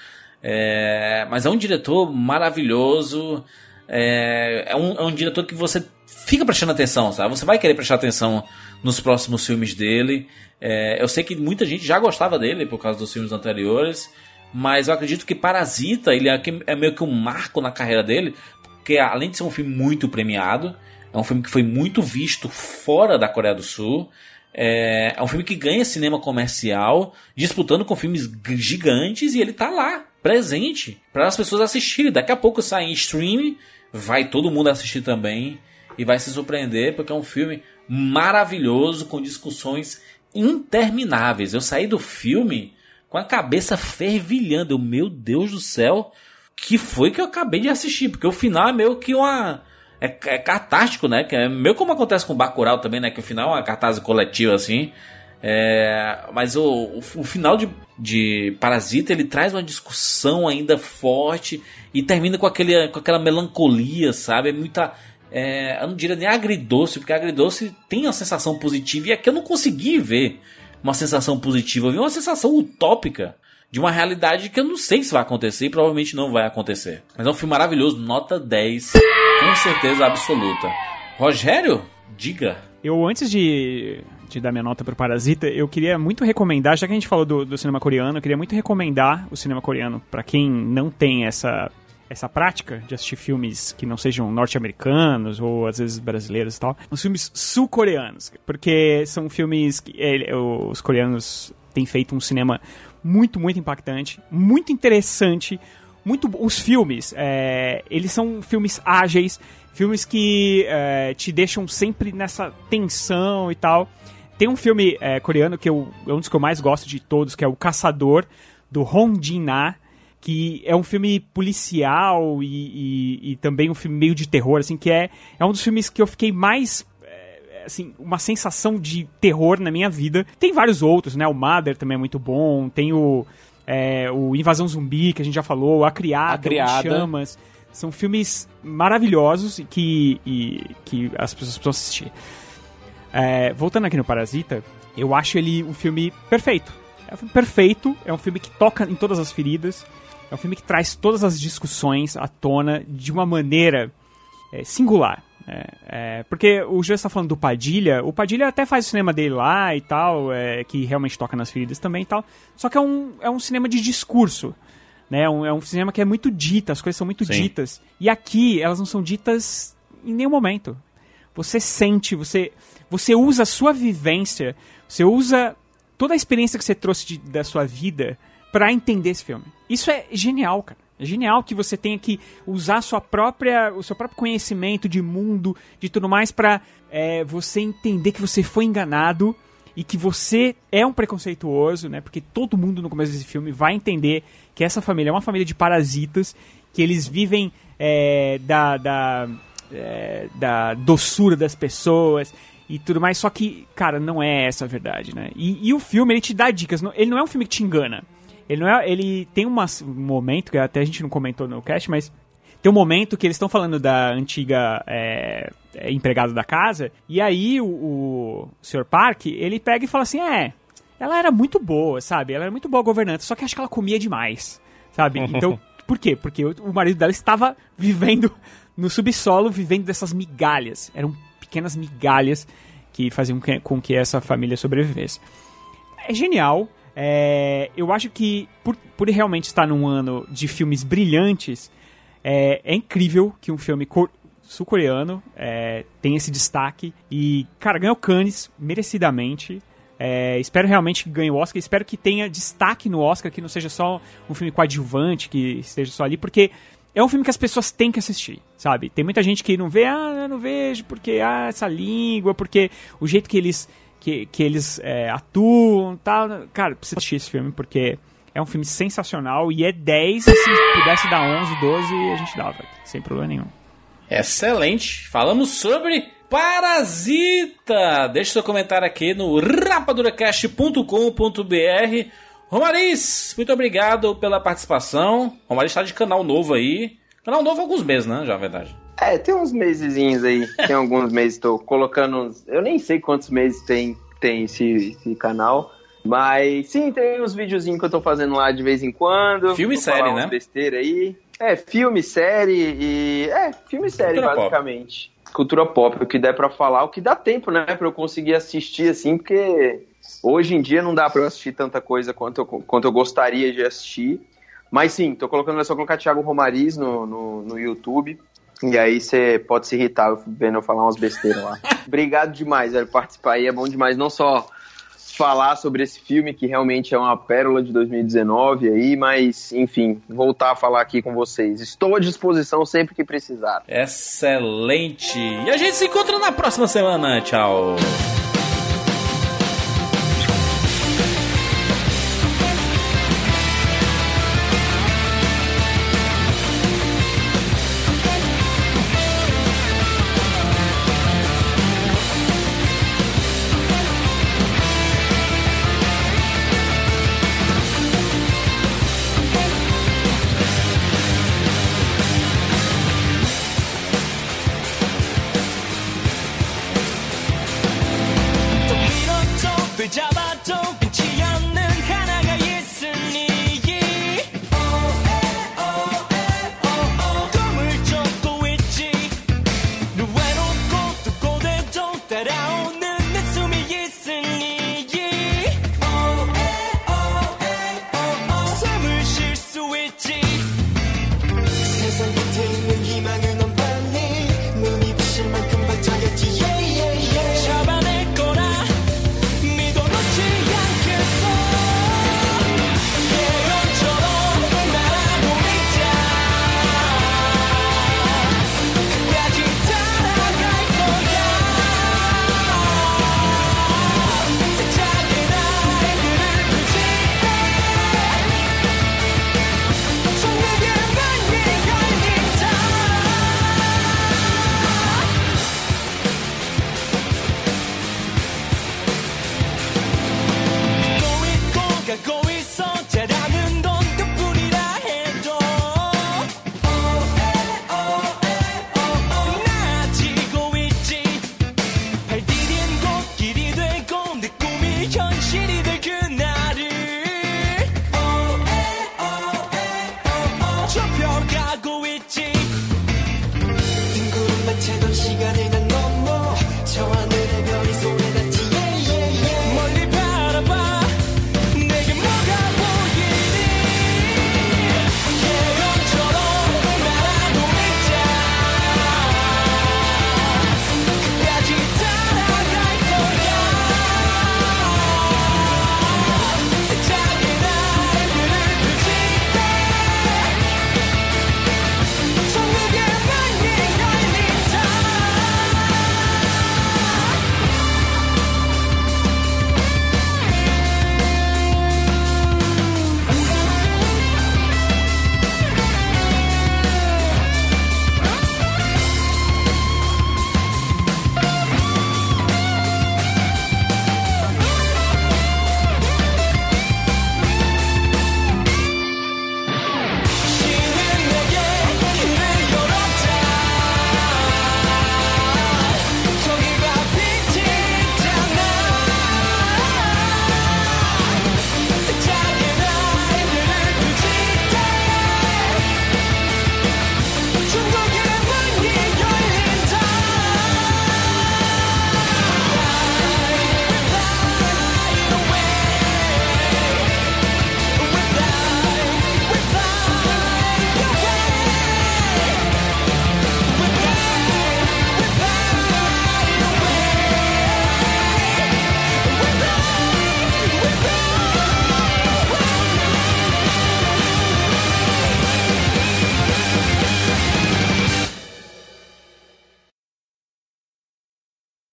É, mas é um diretor maravilhoso. É, é, um, é um diretor que você fica prestando atenção, sabe? Você vai querer prestar atenção nos próximos filmes dele. É, eu sei que muita gente já gostava dele por causa dos filmes anteriores, mas eu acredito que Parasita ele é, é meio que um marco na carreira dele, porque além de ser um filme muito premiado, é um filme que foi muito visto fora da Coreia do Sul. É, é um filme que ganha cinema comercial, disputando com filmes gigantes, e ele tá lá, presente, para as pessoas assistirem. Daqui a pouco sai em streaming, vai todo mundo assistir também, e vai se surpreender, porque é um filme maravilhoso, com discussões intermináveis. Eu saí do filme com a cabeça fervilhando. Eu, meu Deus do céu, que foi que eu acabei de assistir? Porque o final é meio que uma. É, é né? Que é meio como acontece com o Bacurau também, né? Que o final é uma catarse coletiva, assim. É, mas o, o, o, final de, de Parasita ele traz uma discussão ainda forte e termina com, aquele, com aquela melancolia, sabe? É muita é, eu não diria nem agridoce, porque agridoce tem uma sensação positiva e aqui eu não consegui ver uma sensação positiva, eu vi uma sensação utópica de uma realidade que eu não sei se vai acontecer e provavelmente não vai acontecer. Mas é um filme maravilhoso, nota 10, com certeza absoluta. Rogério, diga. Eu, antes de, de dar minha nota pro Parasita, eu queria muito recomendar, já que a gente falou do, do cinema coreano, eu queria muito recomendar o cinema coreano para quem não tem essa essa prática de assistir filmes que não sejam norte-americanos ou às vezes brasileiros e tal, os filmes sul-coreanos, porque são filmes que os coreanos têm feito um cinema muito, muito impactante, muito interessante, muito os filmes, é, eles são filmes ágeis, filmes que é, te deixam sempre nessa tensão e tal. Tem um filme é, coreano que eu, é um dos que eu mais gosto de todos, que é o Caçador do Hong Jin-na que é um filme policial e, e, e, também um filme meio de terror, assim, que é, é um dos filmes que eu fiquei mais é, assim, uma sensação de terror na minha vida. Tem vários outros, né? O Mother também é muito bom, tem o, é, o Invasão Zumbi, que a gente já falou, A Criada, A Criada. Chamas. São filmes maravilhosos que, e, que as pessoas precisam assistir. É, voltando aqui no Parasita, eu acho ele um filme perfeito. É um filme perfeito, é um filme que toca em todas as feridas. É um filme que traz todas as discussões à tona de uma maneira é, singular. É, é, porque o Jô está falando do Padilha, o Padilha até faz o cinema dele lá e tal, é, que realmente toca nas feridas também e tal. Só que é um, é um cinema de discurso. Né? Um, é um cinema que é muito dito, as coisas são muito Sim. ditas. E aqui elas não são ditas em nenhum momento. você sente, você, você usa a sua vivência, você usa toda a experiência que você trouxe de, da sua vida para entender esse filme. Isso é genial, cara. É genial que você tenha que usar sua própria, o seu próprio conhecimento de mundo, de tudo mais, para é, você entender que você foi enganado e que você é um preconceituoso, né? Porque todo mundo no começo desse filme vai entender que essa família é uma família de parasitas, que eles vivem é, da, da, é, da doçura das pessoas e tudo mais. Só que, cara, não é essa a verdade, né? E, e o filme, ele te dá dicas. Ele não é um filme que te engana. Ele, não é, ele tem uma, um momento, que até a gente não comentou no cast, mas tem um momento que eles estão falando da antiga é, empregada da casa, e aí o, o Sr. Park, ele pega e fala assim, é, ela era muito boa, sabe? Ela era muito boa governanta, só que acho que ela comia demais, sabe? Então, por quê? Porque o marido dela estava vivendo no subsolo, vivendo dessas migalhas. Eram pequenas migalhas que faziam com que essa família sobrevivesse. É genial, é, eu acho que, por, por realmente estar num ano de filmes brilhantes, é, é incrível que um filme sul-coreano é, tenha esse destaque. E, cara, ganhou Cannes merecidamente. É, espero realmente que ganhe o Oscar. Espero que tenha destaque no Oscar, que não seja só um filme coadjuvante, que esteja só ali, porque é um filme que as pessoas têm que assistir, sabe? Tem muita gente que não vê, ah, eu não vejo porque, ah, essa língua, porque o jeito que eles que, que eles é, atuam tal. Cara, precisa assistir esse filme porque é um filme sensacional e é 10 e se pudesse dar 11, 12 a gente dava, sem problema nenhum. Excelente. Falamos sobre Parasita. Deixe seu comentário aqui no rapaduracast.com.br. Romariz, muito obrigado pela participação. Romariz está de canal novo aí. Canal novo há alguns meses, né? Já, na verdade. É, tem uns mesezinhos aí. Tem alguns meses, tô colocando uns. Eu nem sei quantos meses tem, tem esse, esse canal. Mas sim, tem uns videozinhos que eu tô fazendo lá de vez em quando. Filme e série, né? besteira aí. É, filme, série e. É, filme e série, Cultura basicamente. Pop. Cultura pop, o que der para falar, o que dá tempo, né, pra eu conseguir assistir assim, porque hoje em dia não dá pra eu assistir tanta coisa quanto eu, quanto eu gostaria de assistir. Mas sim, tô colocando, é só colocar Thiago Romariz no, no, no YouTube. E aí você pode se irritar vendo eu falar umas besteiras lá. Obrigado demais, velho, participar aí. É bom demais não só falar sobre esse filme, que realmente é uma pérola de 2019 aí, mas, enfim, voltar a falar aqui com vocês. Estou à disposição sempre que precisar. Excelente! E a gente se encontra na próxima semana. Tchau!